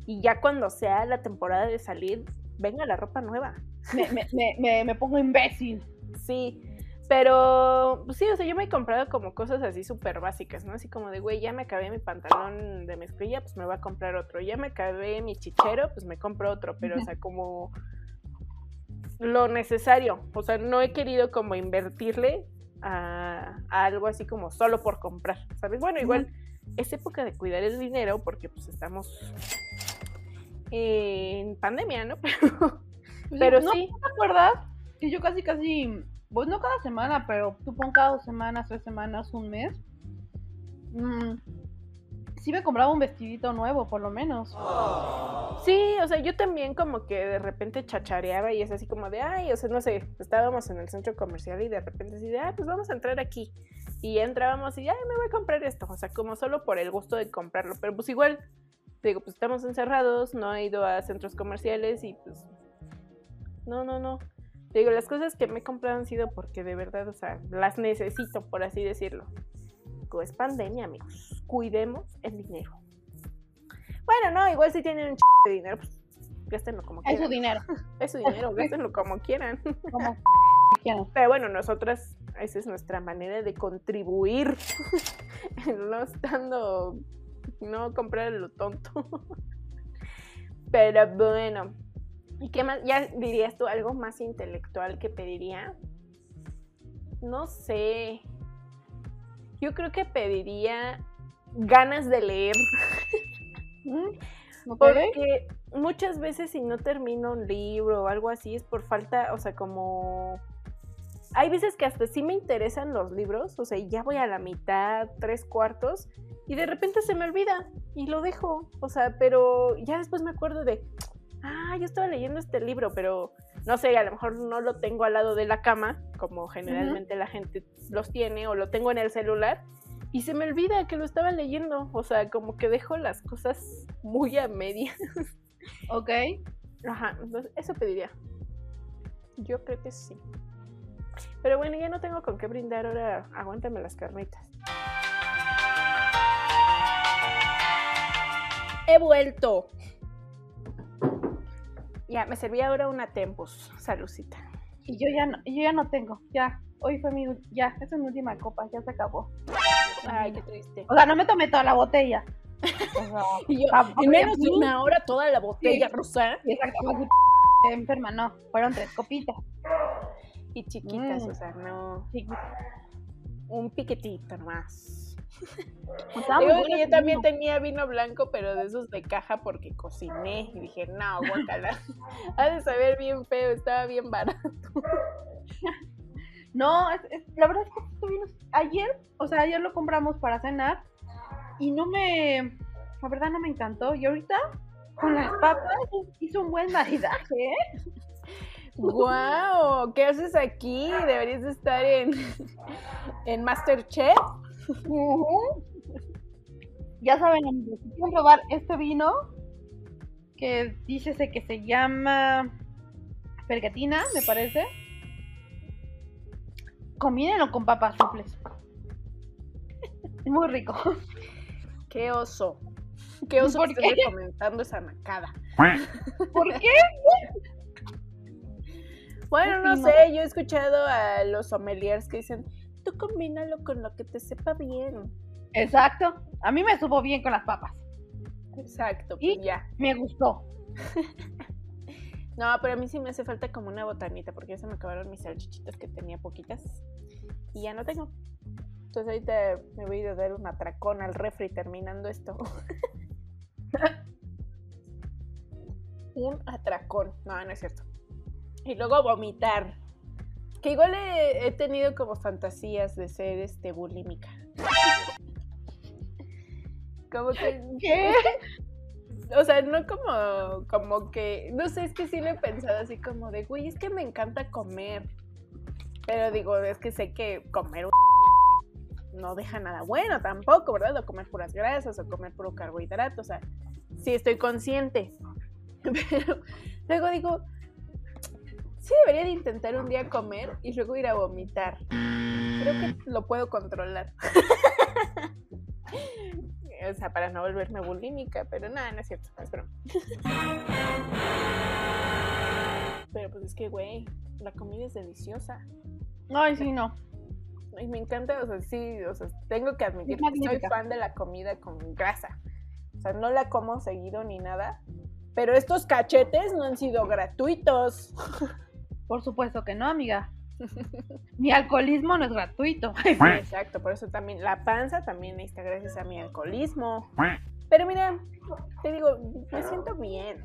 y ya cuando sea la temporada de salir, venga la ropa nueva. Me, me, me, me, me pongo imbécil. Sí, pero pues sí, o sea, yo me he comprado como cosas así súper básicas, ¿no? Así como de, güey, ya me acabé mi pantalón de mezclilla, pues me voy a comprar otro. Ya me acabé mi chichero, pues me compro otro. Pero, o sea, como lo necesario. O sea, no he querido como invertirle a, a algo así como solo por comprar, ¿sabes? Bueno, igual es época de cuidar el dinero porque pues estamos en pandemia, ¿no? Pues, Pero ¿no, sí. ¿no te acuerdas? Que yo casi, casi, pues no cada semana, pero tú pon cada dos semanas, tres semanas, un mes. mm, sí me compraba un vestidito nuevo, por lo menos. Sí, o sea, yo también como que de repente chachareaba y es así como de, ay, o sea, no sé, estábamos en el centro comercial y de repente así de, ah, pues vamos a entrar aquí. Y entrábamos y, ay, me voy a comprar esto, o sea, como solo por el gusto de comprarlo, pero pues igual, digo, pues estamos encerrados, no he ido a centros comerciales y pues, no, no, no. Te digo, las cosas que me he comprado han sido porque de verdad, o sea, las necesito, por así decirlo. Digo, Es pandemia, amigos. Cuidemos el dinero. Bueno, no, igual si tienen un ch de dinero, pues gástenlo como Es su quieran. dinero. Es su dinero, gástenlo como quieran. Como quieran. Pero bueno, nosotras, esa es nuestra manera de contribuir. no estando, no comprar lo tonto. Pero bueno. ¿Y qué más? ¿Ya dirías tú algo más intelectual que pediría? No sé. Yo creo que pediría ganas de leer. ¿Mm? Porque muchas veces si no termino un libro o algo así es por falta, o sea, como... Hay veces que hasta sí me interesan los libros, o sea, y ya voy a la mitad, tres cuartos, y de repente se me olvida y lo dejo, o sea, pero ya después me acuerdo de, ah, yo estaba leyendo este libro, pero no sé, a lo mejor no lo tengo al lado de la cama, como generalmente la gente los tiene, o lo tengo en el celular, y se me olvida que lo estaba leyendo. O sea, como que dejo las cosas muy a medias. ¿Ok? Ajá, entonces eso pediría. Yo creo que sí. Pero bueno, ya no tengo con qué brindar ahora. Aguántame las carnitas. He vuelto. Ya, me servía ahora una Tempus. Salucita. Y yo ya no, yo ya no tengo. Ya. Hoy fue mi, ya, esa es mi última copa, ya se acabó. Ay, qué triste. O sea, no me tomé toda la botella, O sea, Y yo, en menos de una hora toda la botella rosa Sí, exacto. así, enferma, no. Fueron tres copitas. Y chiquitas, Mm. o sea, no. Un piquetito nomás. Digo yo también tenía vino blanco, pero de esos de caja porque cociné y dije, no, guacala. ha de saber bien feo, estaba bien barato. No, es- es- la verdad es que este vino, ayer, o sea, ayer lo compramos para cenar y no me, la verdad no me encantó. Y ahorita con las papas hizo un buen maridaje, ¿eh? ¡Guau! ¿Qué haces aquí? Deberías de estar en, en Masterchef. Ya saben, amigos, si quieren probar este vino, que dícese que se llama Pergatina, me parece. Combínenlo con papas suples. Muy rico. ¡Qué oso! ¡Qué oso ¿Por que qué? estés recomendando esa macada! ¿Por qué? Bueno, no sé, yo he escuchado a los sommeliers que dicen, tú combínalo con lo que te sepa bien. Exacto. A mí me supo bien con las papas. Exacto, ¿Y? pues ya. Me gustó. No, pero a mí sí me hace falta como una botanita, porque ya se me acabaron mis salchichitas que tenía poquitas. Y ya no tengo. Entonces ahorita me voy a dar un atracón al refri terminando esto. un atracón. No, no es cierto. Y luego vomitar. Que igual he, he tenido como fantasías de ser este bulímica. como que ¿Qué? o sea, no como, como que, no sé, es que sí lo he pensado así como de, güey, es que me encanta comer. Pero digo, es que sé que comer un no deja nada bueno tampoco, ¿verdad? O comer puras grasas, o comer puro carbohidrato, o sea, sí estoy consciente. Pero luego digo, sí debería de intentar un día comer y luego ir a vomitar. Creo que lo puedo controlar. O sea, para no volverme bulímica, pero nada, no es cierto, es broma. Pero pues es que, güey, la comida es deliciosa. Ay, sí, no. Y me encanta, o sea, sí, o sea, tengo que admitir que soy fan de la comida con grasa. O sea, no la como seguido ni nada. Pero estos cachetes no han sido gratuitos. Por supuesto que no, amiga. Mi alcoholismo no es gratuito. Sí, exacto, por eso también la panza también está gracias a mi alcoholismo. Pero mira, te digo, me siento bien.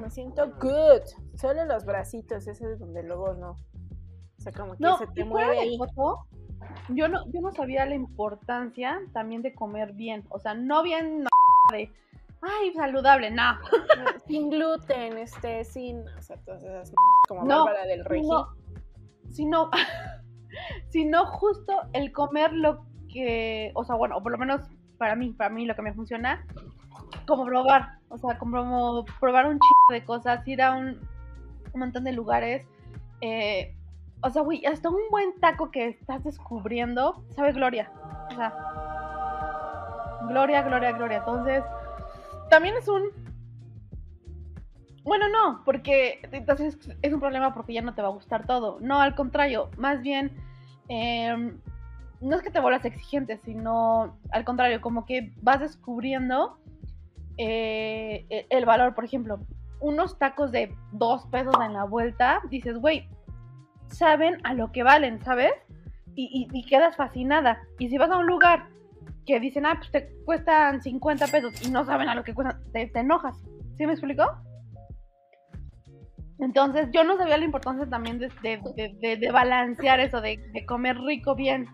Me siento good. Solo los bracitos, ese es donde luego no. O sea, como que No, se te mueve ahí. yo no, yo no sabía la importancia también de comer bien. O sea, no bien no, de, ay, saludable, no. Sin gluten, este, sin. O sea, todas esas como No, Bárbara del Regil. No, sino, sino justo el comer lo que, o sea, bueno, o por lo menos para mí, para mí lo que me funciona, como probar, o sea, como probar un chico de cosas, ir a un, un montón de lugares, eh, o sea, güey, hasta un buen taco que estás descubriendo, sabe gloria, o sea, gloria, gloria, gloria, entonces, también es un, bueno, no, porque entonces es un problema porque ya no te va a gustar todo. No, al contrario, más bien, em, no es que te vuelvas exigente, sino al contrario, como que vas descubriendo eh, el valor. Por ejemplo, unos tacos de dos pesos en la vuelta, dices, güey, saben a lo que valen, ¿sabes? Y, y- y quedas fascinada. Y si vas a un lugar que dicen, ah, pues te cuestan 50 pesos y no saben a lo que cuestan, te, te enojas. ¿Sí me explicó? Entonces, yo no sabía la importancia también de, de, de- balancear eso, de, comer rico bien.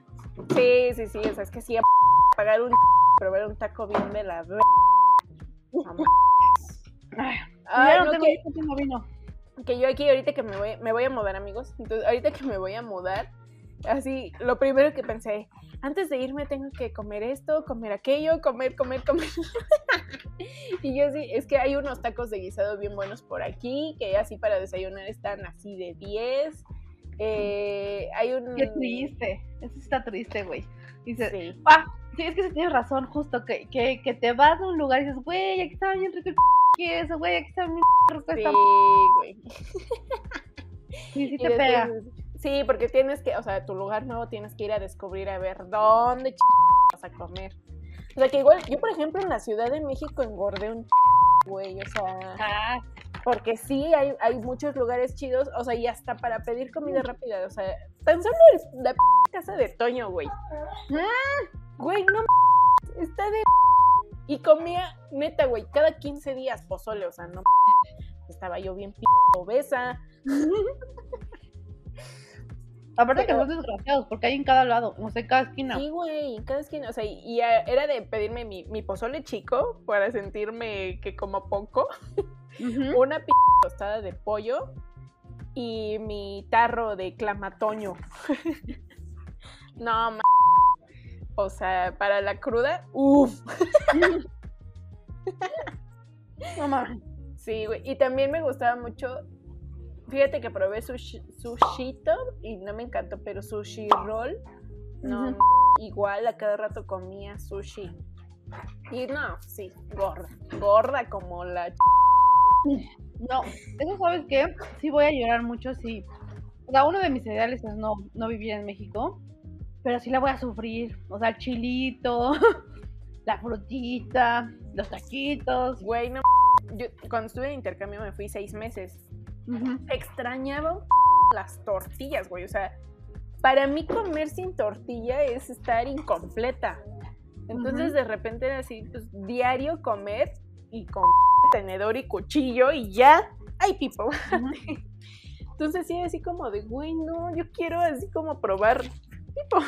Sí, sí, sí. O sea, es que sí, pagar un. probar un taco bien de la. Ay, Ay, ya no no, tengo que- vino. que yo aquí ahorita que me voy, me voy a mudar, amigos. Entonces, ahorita que me voy a mudar, así, lo primero que pensé, antes de irme tengo que comer esto, comer aquello, comer, comer, comer. y yo sí, es que hay unos tacos de guisado bien buenos por aquí, que así para desayunar están así de 10. Eh, hay un... Qué triste. Eso está triste, güey. Dices, Sí. ah, sí, es que sí tienes razón, justo, que, que, que te vas a un lugar y dices, güey, aquí está bien rico el queso, güey, aquí está bien rico Sí, esta... güey. Sí, sí Y te después pega. Sí, porque tienes que, o sea, tu lugar nuevo tienes que ir a descubrir a ver dónde ch- vas a comer. O sea, que igual, yo por ejemplo en la Ciudad de México engordé un güey, o sea, Ah, porque sí hay, hay muchos lugares chidos, o sea, y hasta para pedir comida rápida, o sea, tan solo el- la p casa de Toño, güey. Güey, no m- está de y comía neta, güey, cada 15 días pozole, o sea, no estaba yo bien p obesa. aparte que son desgraciados, porque hay en cada lado, no sé, en cada esquina. Sí, güey, en cada esquina, o sea, y, y, era de pedirme mi, mi pozole chico para sentirme que como poco. Ujú. una p tostada de pollo y mi tarro de clamatoño. no, ma- o sea, para la cruda, uff. No mames. Sí, güey. Y también me gustaba mucho. Fíjate que probé sushi, sushito y no me encantó, pero sushi roll. No, igual a cada rato comía sushi. Y no, sí, gorda. Gorda como la. ch- No, eso sabes qué, sí voy a llorar mucho si. O sea, uno de mis ideales es no, no vivir en México, pero sí la voy a sufrir. O sea, el chilito, la frutita, los taquitos. Güey, no. Yo cuando estuve en intercambio me fui seis meses. Extrañaba un las tortillas, güey. O sea, para mí comer sin tortilla es estar incompleta. Entonces de repente era así, pues diario comer y con tenedor y cuchillo y ya. ¡Ay, pipo! Entonces sí, así como de, güey, no, yo quiero así como probar, tipo,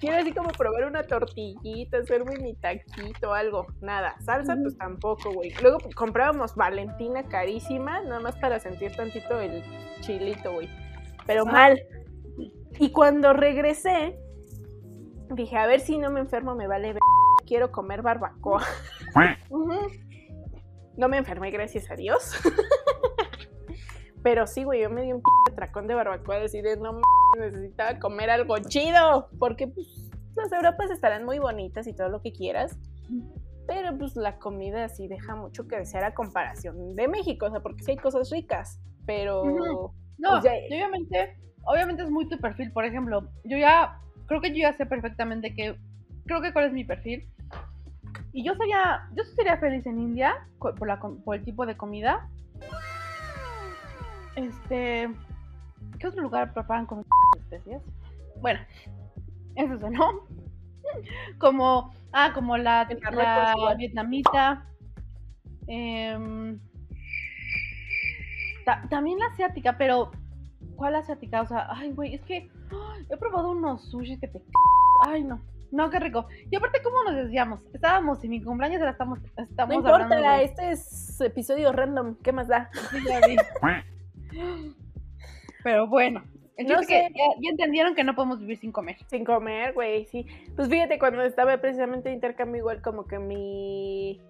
quiero así como probar una tortillita, hacerme mi taquito, algo, nada. Salsa, pues tampoco, güey. Luego comprábamos Valentina carísima, nada más para sentir tantito el chilito, güey. Pero mal. Y cuando regresé, dije, a ver si no me enfermo, me vale ver. Quiero comer barbacoa. No me enfermé, gracias a Dios. Pero sí, güey, yo me di un p tracón de barbacoa, así de no mames, necesitaba comer algo chido. Porque, pues, las Europas estarán muy bonitas y todo lo que quieras. Pero, pues, la comida sí deja mucho que desear a comparación de México. O sea, porque sí hay cosas ricas. Pero. No, Pues ya- obviamente, obviamente es muy tu perfil. Por ejemplo, yo ya, creo que yo ya sé perfectamente que, creo que cuál es mi perfil. Y yo sería, yo sería feliz en India por, la, por el tipo de comida. Este, ¿qué otro lugar preparan con especias? Bueno, es eso, ¿no? Como, ah, como la, la vietnamita. em, Ta- también la asiática, pero ¿cuál asiática? O sea, ay, güey, es que he probado unos sushi que te... Ay, no. No, qué rico. Y aparte, ¿cómo nos desviamos? Estábamos en mi cumpleaños, ahora estamos, estamos No importa, hablando este es episodio random. ¿Qué más da? Sí, ya vi. Pero bueno, No sé. que ya, ya entendieron que no podemos vivir sin comer. Sin comer, güey, sí. Pues fíjate, cuando estaba precisamente intercambio, igual como que mi.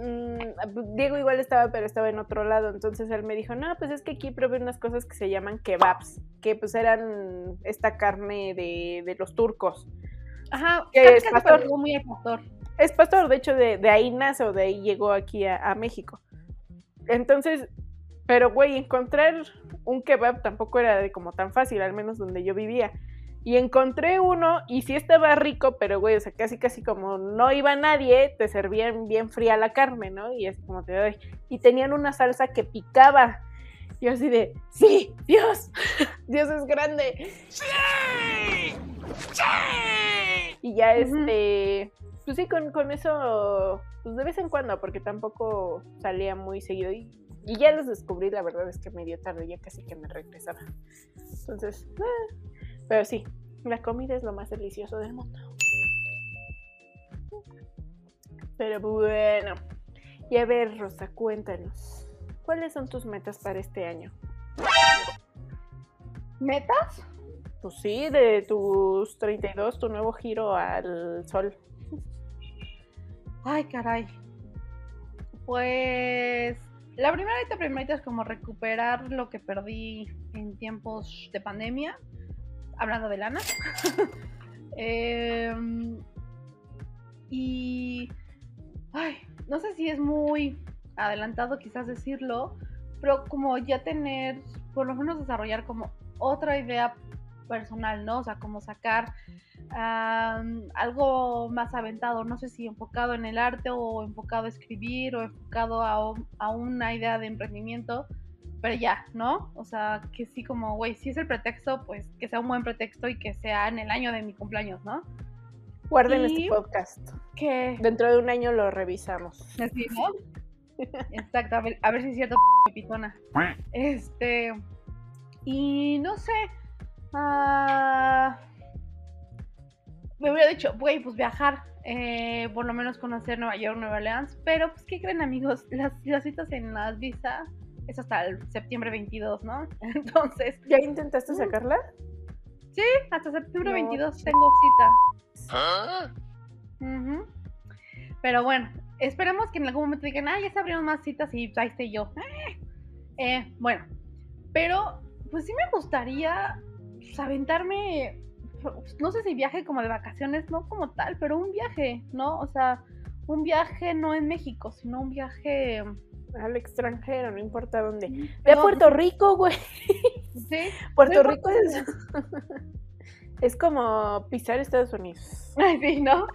Mm, Diego igual estaba, pero estaba en otro lado. Entonces él me dijo: No, pues es que aquí probé unas cosas que se llaman kebabs, que pues eran esta carne de, de los turcos. Ajá, ¿Qué casi, es, casi pastor? pareció muy al pastor. Es pastor, de hecho, de, de ahí nace o de ahí llegó aquí a, a México. Entonces, pero güey, encontrar un kebab tampoco era de como tan fácil, al menos donde yo vivía. Y encontré uno y sí estaba rico, pero güey, o sea, casi casi como no iba nadie, te servían bien fría la carne, ¿no? Y así como te doy. Y tenían una salsa que picaba. Yo así de, sí, Dios, Dios es grande. Y ya Ujú. este, pues sí, con, con eso, pues de vez en cuando, porque tampoco salía muy seguido. Y, y ya los descubrí, la verdad es que medio tarde, ya casi que me regresaba. Entonces, eh, pero sí, la comida es lo más delicioso del mundo. Pero bueno, y a ver, Rosa, cuéntanos, ¿cuáles son tus metas para este año? ¿Metas? Pues sí, de tus 32, tu nuevo giro al sol. Ay, caray. Pues la primerita, primerita es como recuperar lo que perdí en tiempos de pandemia, hablando de lana. Em, y, ay, no sé si es muy adelantado quizás decirlo, pero como ya tener, por lo menos desarrollar como otra idea personal, ¿no? O sea, como sacar a algo más aventado, no sé si enfocado en el arte o enfocado a escribir o enfocado a, a una idea de emprendimiento, pero ya, ¿no? O sea, que sí como, güey, si es el pretexto, pues que sea un buen pretexto y que sea en el año de mi cumpleaños, ¿no? Guarden Y- este podcast. Que... Dentro de un año lo revisamos. Así, ¿no? Exacto, a ver, a ver si es cierto, pitona. Este. Y no sé. ah, me hubiera dicho, güey, pues viajar. eh, por lo menos conocer Nueva York, Nueva Orleans. Pero, pues, ¿qué creen, amigos? Las, las citas en las visas es hasta el septiembre 22, ¿no? Entonces, ¿Ya intentaste sacarla? hasta septiembre No, 22 tengo cita. Ujú. Pero bueno, esperemos que en algún momento digan, ah, ya se abrieron más citas y ahí estoy yo. Eh, bueno, pero pues sí me gustaría pues, aventarme, no sé si viaje como de vacaciones, no como tal, pero un viaje, ¿no? O sea, un viaje no en México, sino un viaje... Al extranjero, no importa dónde. Ve a Puerto Rico, güey. Sí, Puerto Rico es. es como pisar Estados Unidos. Ay, sí, ¿no?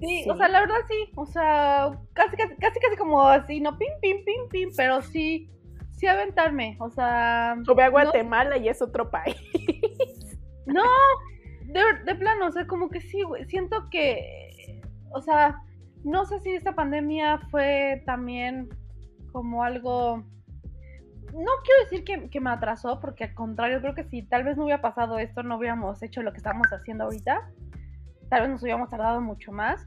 Sí, o sea, la verdad sí, o sea, casi, casi, casi, casi como así, no, pim, pim, pim, pim, pero sí, sí aventarme, o sea, O ve a no- Guatemala y es otro país. No, de, plano, o sea, como que sí, güey. Siento que, o sea, no sé si esta pandemia fue también como algo. No quiero decir que, me atrasó, porque al contrario, creo que si tal vez no hubiera pasado esto, no hubiéramos hecho lo que estamos haciendo ahorita. Tal vez nos hubiéramos tardado mucho más.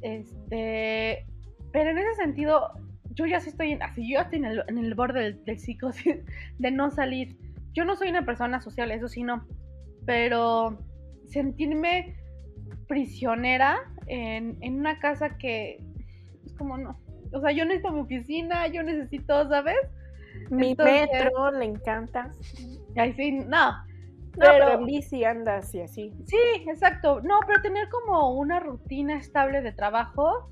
Este. Pero en ese sentido, yo ya sí estoy en, así, yo estoy en el, en el borde del, del ciclo de no salir. Yo no soy una persona social, eso sí, no pero sentirme prisionera en, en una casa que es como no. O sea, yo necesito mi oficina, yo necesito, ¿sabes? Mi Entonces- metro le encanta. Ay, sí, no. No, pero, Pero- en bici andas y así. Sí, exacto. No, pero tener como una rutina estable de trabajo.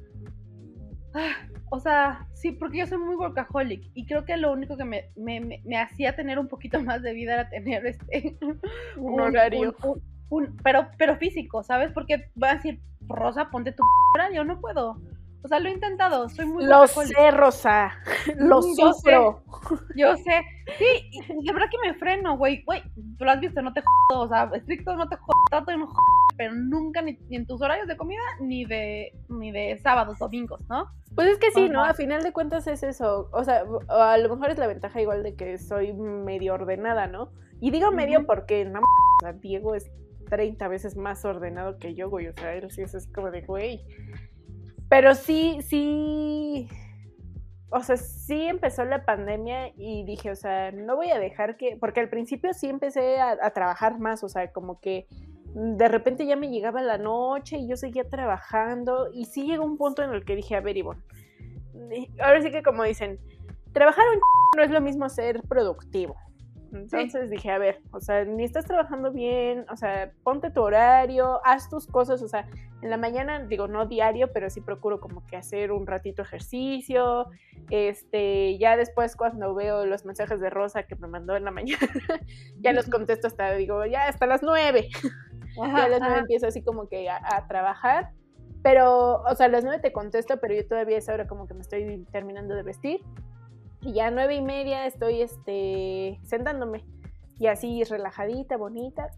ah, o sea, sí, porque yo soy muy workaholic y creo que lo único que me, me, me- me hacía tener un poquito más de vida era tener este Un horario. un- un- un- pero, pero físico, ¿sabes? Porque va a decir, Rosa, ponte tu horario, no puedo. O sea, lo he intentado, soy muy Lo sé, Rosa. Lo Yo sé. sufro. Yo sé, sí, y de verdad que me freno, güey, güey, tú lo has visto, no te jodo, o sea, estricto no te jodo, trato de no joder, pero nunca ni, ni en tus horarios de comida, ni de, ni de sábados, domingos, ¿no? Pues es que sí, ¿no? A final de cuentas es eso. O sea, a lo mejor es la ventaja igual de que soy medio ordenada, ¿no? Y digo medio Ujú. porque no, m- o sea, Diego es 30 veces más ordenado que yo, güey. O sea, él sí es así como de, güey. Pero sí, sí. O sea, sí empezó la pandemia y dije, o sea, no voy a dejar que. Porque al principio sí empecé a, trabajar más, o sea, como que de repente ya me llegaba la noche y yo seguía trabajando. Y sí llegó un punto en el que dije, a ver, Ivonne. Ahora sí que, como dicen, trabajar un no es lo mismo ser productivo. Entonces dije, a ver, o sea, ni estás trabajando bien, o sea, ponte tu horario, haz tus cosas, o sea, en la mañana, digo, no diario, pero sí procuro como que hacer un ratito ejercicio, este, ya después cuando veo los mensajes de Rosa que me mandó en la mañana, ya los contesto hasta, digo, ya hasta las nueve, ya a las nueve empiezo así como que a, a trabajar, pero, o sea, a las nueve te contesto, pero yo todavía es ahora como que me estoy terminando de vestir, y ya a nueve y media estoy, este, sentándome, y así relajadita, bonita,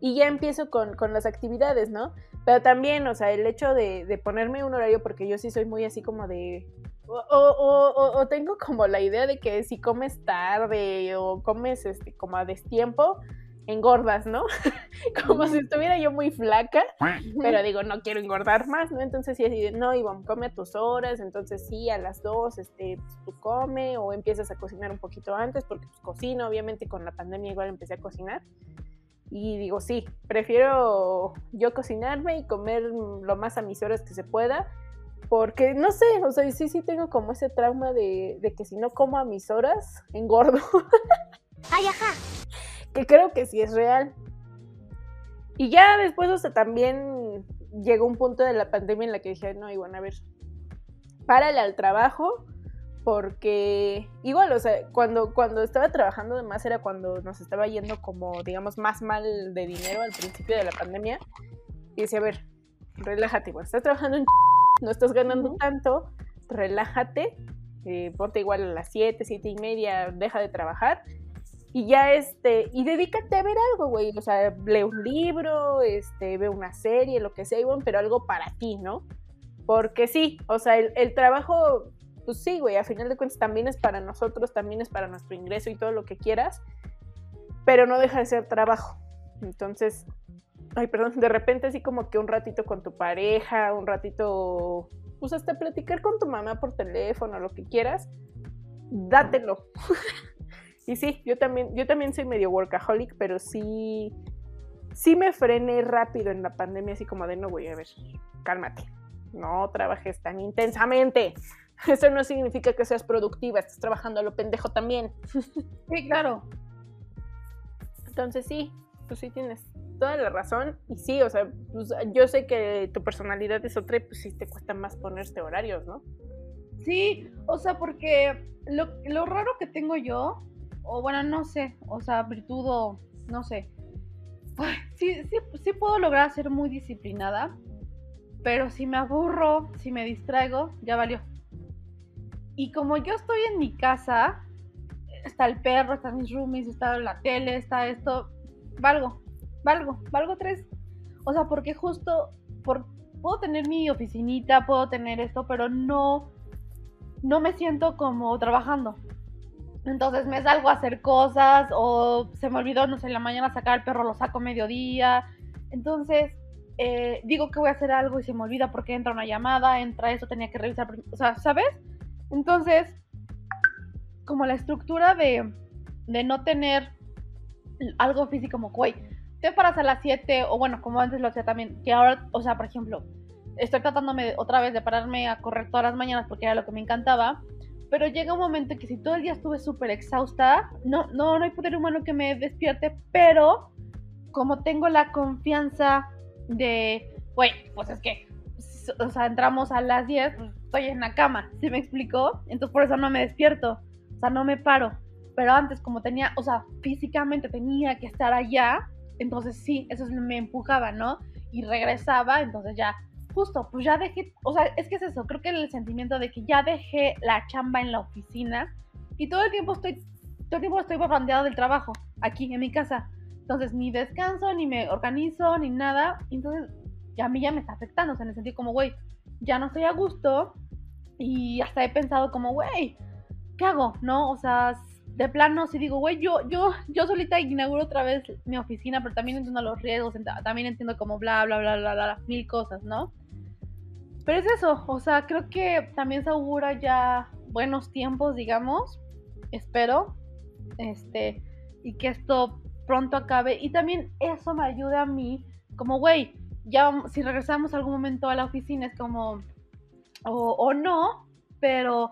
y ya empiezo con, con las actividades, ¿no? Pero también, o sea, el hecho de, de ponerme un horario, porque yo sí soy muy así como de... O, o- o- tengo como la idea de que si comes tarde o comes este, como a destiempo, engordas, ¿no? como si estuviera yo muy flaca, pero digo, no quiero engordar más, ¿no? Entonces sí, así de, no, Ivonne, come a tus horas, entonces sí, a las dos, este, pues, tú come o empiezas a cocinar un poquito antes, porque pues cocino, obviamente con la pandemia igual empecé a cocinar. Y digo, sí, prefiero yo cocinarme y comer lo más a mis horas que se pueda, porque no sé, o sea, sí, sí tengo como ese trauma de, de que si no como a mis horas, engordo. Ay, ajá. Que creo que sí es real. Y ya después, o sea, también llegó un punto de la pandemia en la que dije, no, y bueno, a ver, párale al trabajo, porque igual, o sea, cuando, cuando estaba trabajando de más era cuando nos estaba yendo como, digamos, más mal de dinero al principio de la pandemia. Y decía, a ver, relájate, igual, estás trabajando en no estás ganando tanto, relájate, eh, ponte igual a las 7, 7 y media, deja de trabajar y ya este, y dedícate a ver algo, güey, o sea, lee un libro, este, ve una serie, lo que sea, pero algo para ti, ¿no? Porque sí, o sea, el, el trabajo pues sí, güey, a final de cuentas también es para nosotros, también es para nuestro ingreso y todo lo que quieras, pero no deja de ser trabajo. Entonces, ay, perdón, de repente así como que un ratito con tu pareja, un ratito, pues hasta platicar con tu mamá por teléfono, lo que quieras, dátelo. y sí, yo también, yo también soy medio workaholic, pero sí, sí me frené rápido en la pandemia, así como de no, voy a ver, cálmate, no trabajes tan intensamente. Eso no significa que seas productiva, estás trabajando a lo pendejo también. Sí, claro. Entonces sí, pues sí tienes toda la razón. Y sí, o sea, pues, yo sé que tu personalidad es otra y pues sí te cuesta más ponerte horarios, ¿no? Sí, o sea, porque lo, lo raro que tengo yo, o bueno, no sé, o sea, virtud o no sé. sí, sí, puedo lograr ser muy disciplinada, pero si me aburro, si me distraigo, ya valió. Y como yo estoy en mi casa, está el perro, están mis roomies, está la tele, está esto, valgo, valgo, valgo tres. O sea, porque justo, por, puedo tener mi oficinita, puedo tener esto, pero no, no me siento como trabajando. Entonces me salgo a hacer cosas o se me olvidó, no sé, en la mañana sacar al perro, lo saco mediodía. Entonces eh, digo que voy a hacer algo y se me olvida porque entra una llamada, entra eso, tenía que revisar. O sea, ¿sabes? Entonces, como la estructura de, de no tener algo físico como, güey, te paras a las 7 o bueno, como antes lo hacía también, que ahora, o sea, por ejemplo, estoy tratándome otra vez de pararme a correr todas las mañanas porque era lo que me encantaba, pero llega un momento que si todo el día estuve súper exhausta, no, no, no hay poder humano que me despierte, pero como tengo la confianza de, güey, pues es que, o sea, entramos a las 10, pues estoy en la cama, ¿sí me explicó? Entonces por eso no me despierto, o sea, no me paro. Pero antes como tenía, o sea, físicamente tenía que estar allá, entonces sí, eso me empujaba, ¿no? Y regresaba, entonces ya, justo, pues ya dejé, o sea, es que es eso, creo que el sentimiento de que ya dejé la chamba en la oficina y todo el tiempo estoy, todo el tiempo estoy bandeado del trabajo, aquí en mi casa. Entonces ni descanso, ni me organizo, ni nada. Entonces ya a mí ya me está afectando, o sea, en el sentido como, güey, ya no estoy a gusto y hasta he pensado como, güey, ¿qué hago? ¿No? O sea, de plano, si digo, güey, yo, yo, yo solita inauguro otra vez mi oficina, pero también entiendo los riesgos, también entiendo como bla, bla, bla, bla, bla, mil cosas, ¿no? Pero es eso, o sea, creo que también se augura ya buenos tiempos, digamos, espero, este, y que esto pronto acabe. Y también eso me ayuda a mí, como, güey, ya si regresamos algún momento a la oficina es como, o, no, pero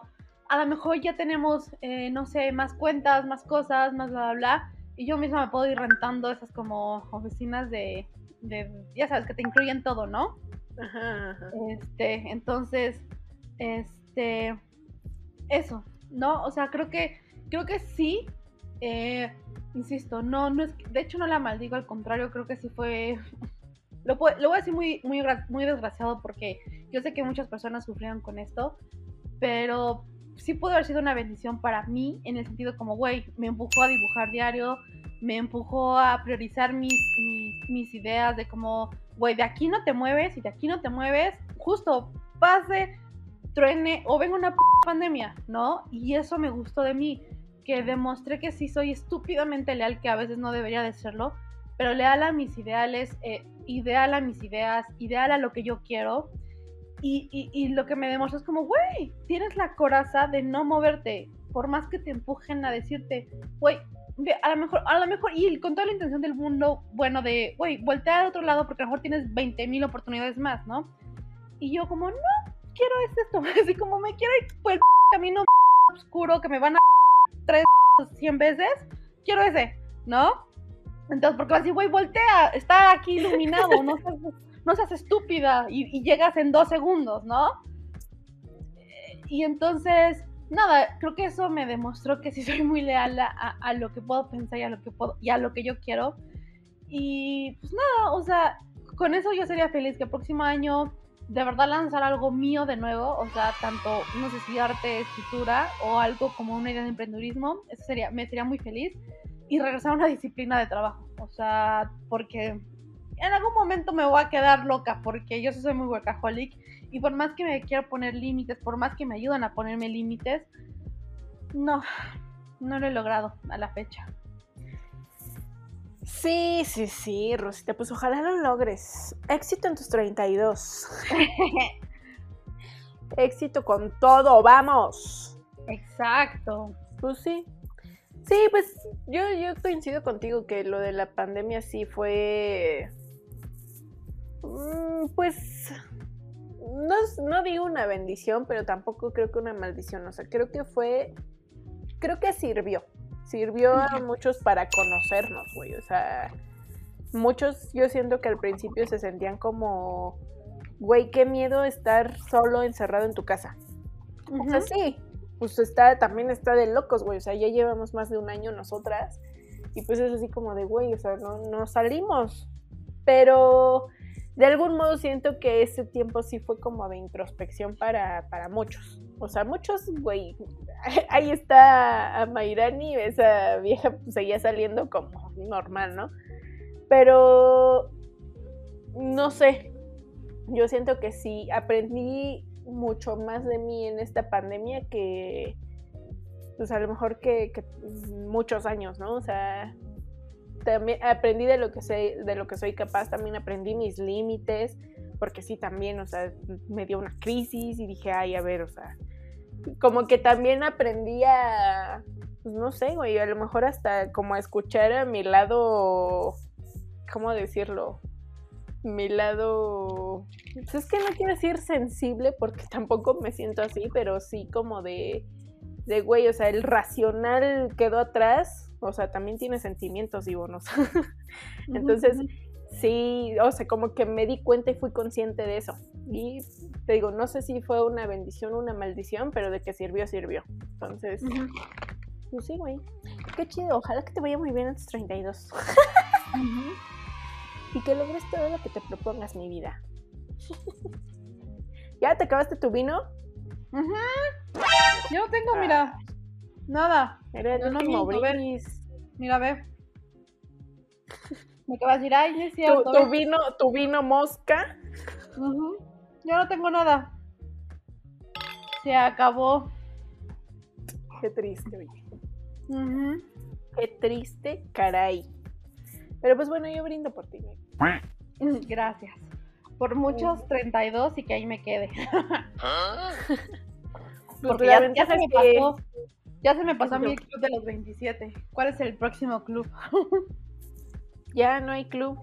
a lo mejor ya tenemos, eh, no sé, más cuentas, más cosas, más bla, bla, bla, y yo misma me puedo ir rentando esas como oficinas de, de ya sabes, que te incluyen todo, ¿no? Este, entonces, este, eso, ¿no? O sea, creo que, creo que sí, eh, insisto, no, no es, de hecho no la maldigo, al contrario, creo que sí fue lo, voy a decir muy, muy, muy desgraciado porque yo sé que muchas personas sufrieron con esto, pero sí pudo haber sido una bendición para mí en el sentido como, güey, me empujó a dibujar diario, me empujó a priorizar mis, mis, ideas de como, güey, de aquí no te mueves y de aquí no te mueves, justo pase, truene o venga una pandemia, ¿no? Y eso me gustó de mí, que demostré que sí soy estúpidamente leal, que a veces no debería de serlo, pero leal a mis ideales, eh, ideal a mis ideas, ideal a lo que yo quiero. Y, y, lo que me demuestra es como, güey, tienes la coraza de no moverte, por más que te empujen a decirte, güey, a lo mejor, a lo mejor, y con toda la intención del mundo, bueno, de, güey, voltea al otro lado porque a lo mejor tienes 20.000 oportunidades más, ¿no? Y yo como, no, quiero esto, así como me quiero ir por el camino oscuro que me van a tres, cien veces, quiero ese, ¿no? Entonces, porque así, güey, voltea, está aquí iluminado, no seas, no seas estúpida y, llegas en dos segundos, ¿no? Y entonces, nada, creo que eso me demostró que sí soy muy leal a, a lo que puedo pensar y a lo que puedo y a lo que yo quiero. Y pues nada, o sea, con eso yo sería feliz que el próximo año de verdad lanzar algo mío de nuevo, o sea, tanto, no sé si arte, escritura o algo como una idea de emprendurismo, eso sería, me sería muy feliz. Y regresar a una disciplina de trabajo, o sea, porque en algún momento me voy a quedar loca, porque yo soy muy workaholic y por más que me quiero poner límites, por más que me ayudan a ponerme límites, no, no lo he logrado a la fecha. Sí, sí, sí, Rosita, pues ojalá lo logres. Éxito en tus 32. Éxito con todo, vamos. Exacto. Pues sí. Sí, pues yo, yo coincido contigo que lo de la pandemia sí fue... Mm, pues... No, no digo una bendición, pero tampoco creo que una maldición. O sea, creo que fue... Creo que sirvió sirvió a muchos para conocernos, güey. O sea, muchos yo siento que al principio se sentían como, güey, qué miedo estar solo encerrado en tu casa. O sea, sí, pues está, también está de locos, güey. O sea, ya llevamos más de un año nosotras. Y pues es así como de, güey, o sea, no, no salimos. Pero de algún modo siento que ese tiempo sí fue como de introspección para, para muchos. O sea, muchos, güey, ahí está a Mairani, esa vieja pues, seguía saliendo como normal, ¿no? Pero, no sé, yo siento que sí, aprendí mucho más de mí en esta pandemia que, pues a lo mejor que, que muchos años, ¿no? O sea, también aprendí de lo que soy, de lo que soy capaz, también aprendí mis límites, porque sí también, o sea, me dio una crisis y dije, ay, a ver, o sea, como que también aprendí a, pues no sé, güey, a lo mejor hasta como a escuchar a mi lado, ¿cómo decirlo? Mi lado, pues es que no quiero decir sensible porque tampoco me siento así, pero sí como de, de güey, o sea, el racional quedó atrás o sea, también tiene sentimientos y bonos. Entonces, sí, o sea, como que me di cuenta y fui consciente de eso. Y te digo, no sé si fue una bendición o una maldición, pero de que sirvió, sirvió. Entonces, pues sí, güey. Qué chido, ojalá que te vaya muy bien en tus 32. Y que logres todo lo que te propongas, mi vida. ¿Ya te acabaste tu vino? Yo no tengo, mira. Nada. Era el no último Mira, ve. Me acabas de decir, ay, es cierto. ¿Tu, vino, tu vino mosca? Yo no tengo nada. Se acabó. Qué triste, oye. Qué triste, caray. Pero pues bueno, yo brindo por ti. Gracias. Por muchos 32 y que ahí me quede. Porque ya, ya se me pasó. Ya se me pasó a mí el club de los 27. ¿Cuál es el próximo club? ya no hay club.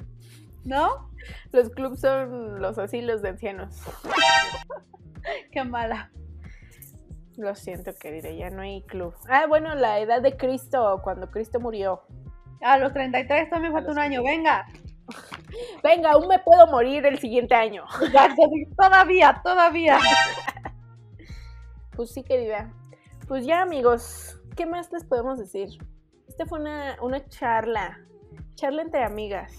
¿No? Los clubs son los asilos de ancianos. Qué mala. Lo siento, querida, ya no hay club. Ah, bueno, la edad de Cristo, cuando Cristo murió. A los 33 también falta un año, venga. Venga, aún me puedo morir el siguiente año. todavía, todavía. Pues sí, querida. Pues ya amigos, ¿qué más les podemos decir? Esta fue una, charla, charla entre amigas.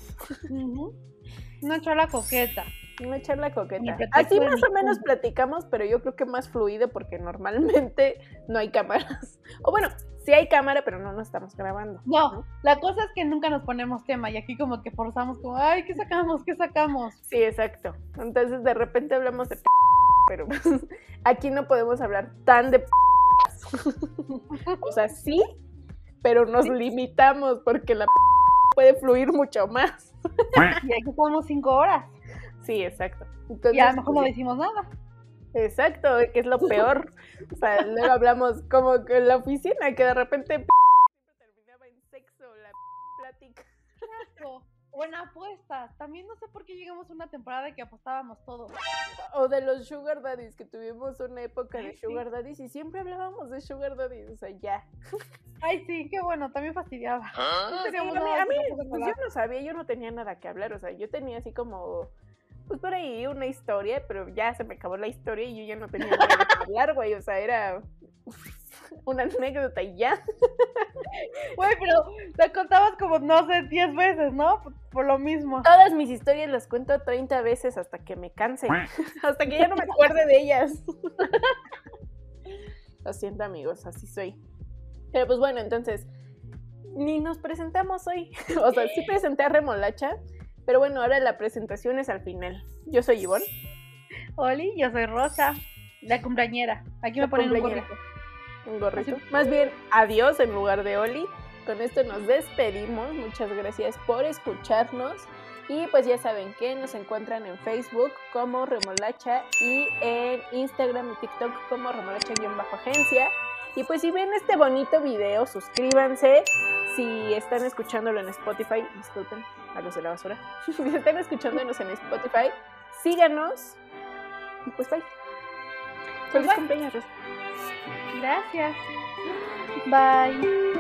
Una charla coqueta. Una charla coqueta. Así más o menos platicamos, pero yo creo que más fluido porque normalmente no hay cámaras. O bueno, sí hay cámara, pero no nos estamos grabando. No, la cosa es que nunca nos ponemos tema y aquí como que forzamos como, ay, ¿qué sacamos? ¿Qué sacamos? Sí, exacto. Entonces de repente hablamos de... Pero aquí no podemos hablar tan de o sea, sí, pero nos limitamos porque la puede fluir mucho más. y aquí estamos cinco horas. Sí, exacto. y a lo mejor no pues, decimos nada. Exacto, que es lo peor. O sea, luego hablamos como que en la oficina, que de repente terminaba O en apuestas. También no sé por qué llegamos a una temporada que apostábamos todos. O de los Sugar Daddies, que tuvimos una época de Sugar Daddies y siempre hablábamos de Sugar Daddies. O sea, ya. Ay, sí, qué bueno, también fastidiaba. a mí, pues yo no sabía, yo no tenía nada que hablar. O sea, yo tenía así como pues por ahí una historia, pero ya se me acabó la historia y yo ya no tenía nada que hablar, güey. O sea, era una anécdota y ya. Güey, pero la contabas como, no sé, 10 veces, ¿no? Por, por lo mismo. Todas mis historias las cuento 30 veces hasta que me canse. hasta que ya no me acuerde de ellas. Lo siento, amigos, así soy. Pero pues bueno, entonces, ni nos presentamos hoy. o sea, sí presenté a Remolacha, pero bueno, ahora la presentación es al final. Yo soy Ivonne. Oli, yo soy Rosa, la cumpleañera. Aquí La me ponen un gorrito. Un gorrito. Más bien, adiós en lugar de Oli. Con esto nos despedimos. Muchas gracias por escucharnos. Y pues ya saben que nos encuentran en Facebook como Remolacha y en Instagram y TikTok como Remolacha-agencia. Y pues si ven este bonito video, suscríbanse. Si están escuchándolo en Spotify, disculpen a los de la basura. si están escuchándonos en Spotify, síganos. Y pues bye. Feliz bye. cumpleaños, Rosa. Gracias. Bye.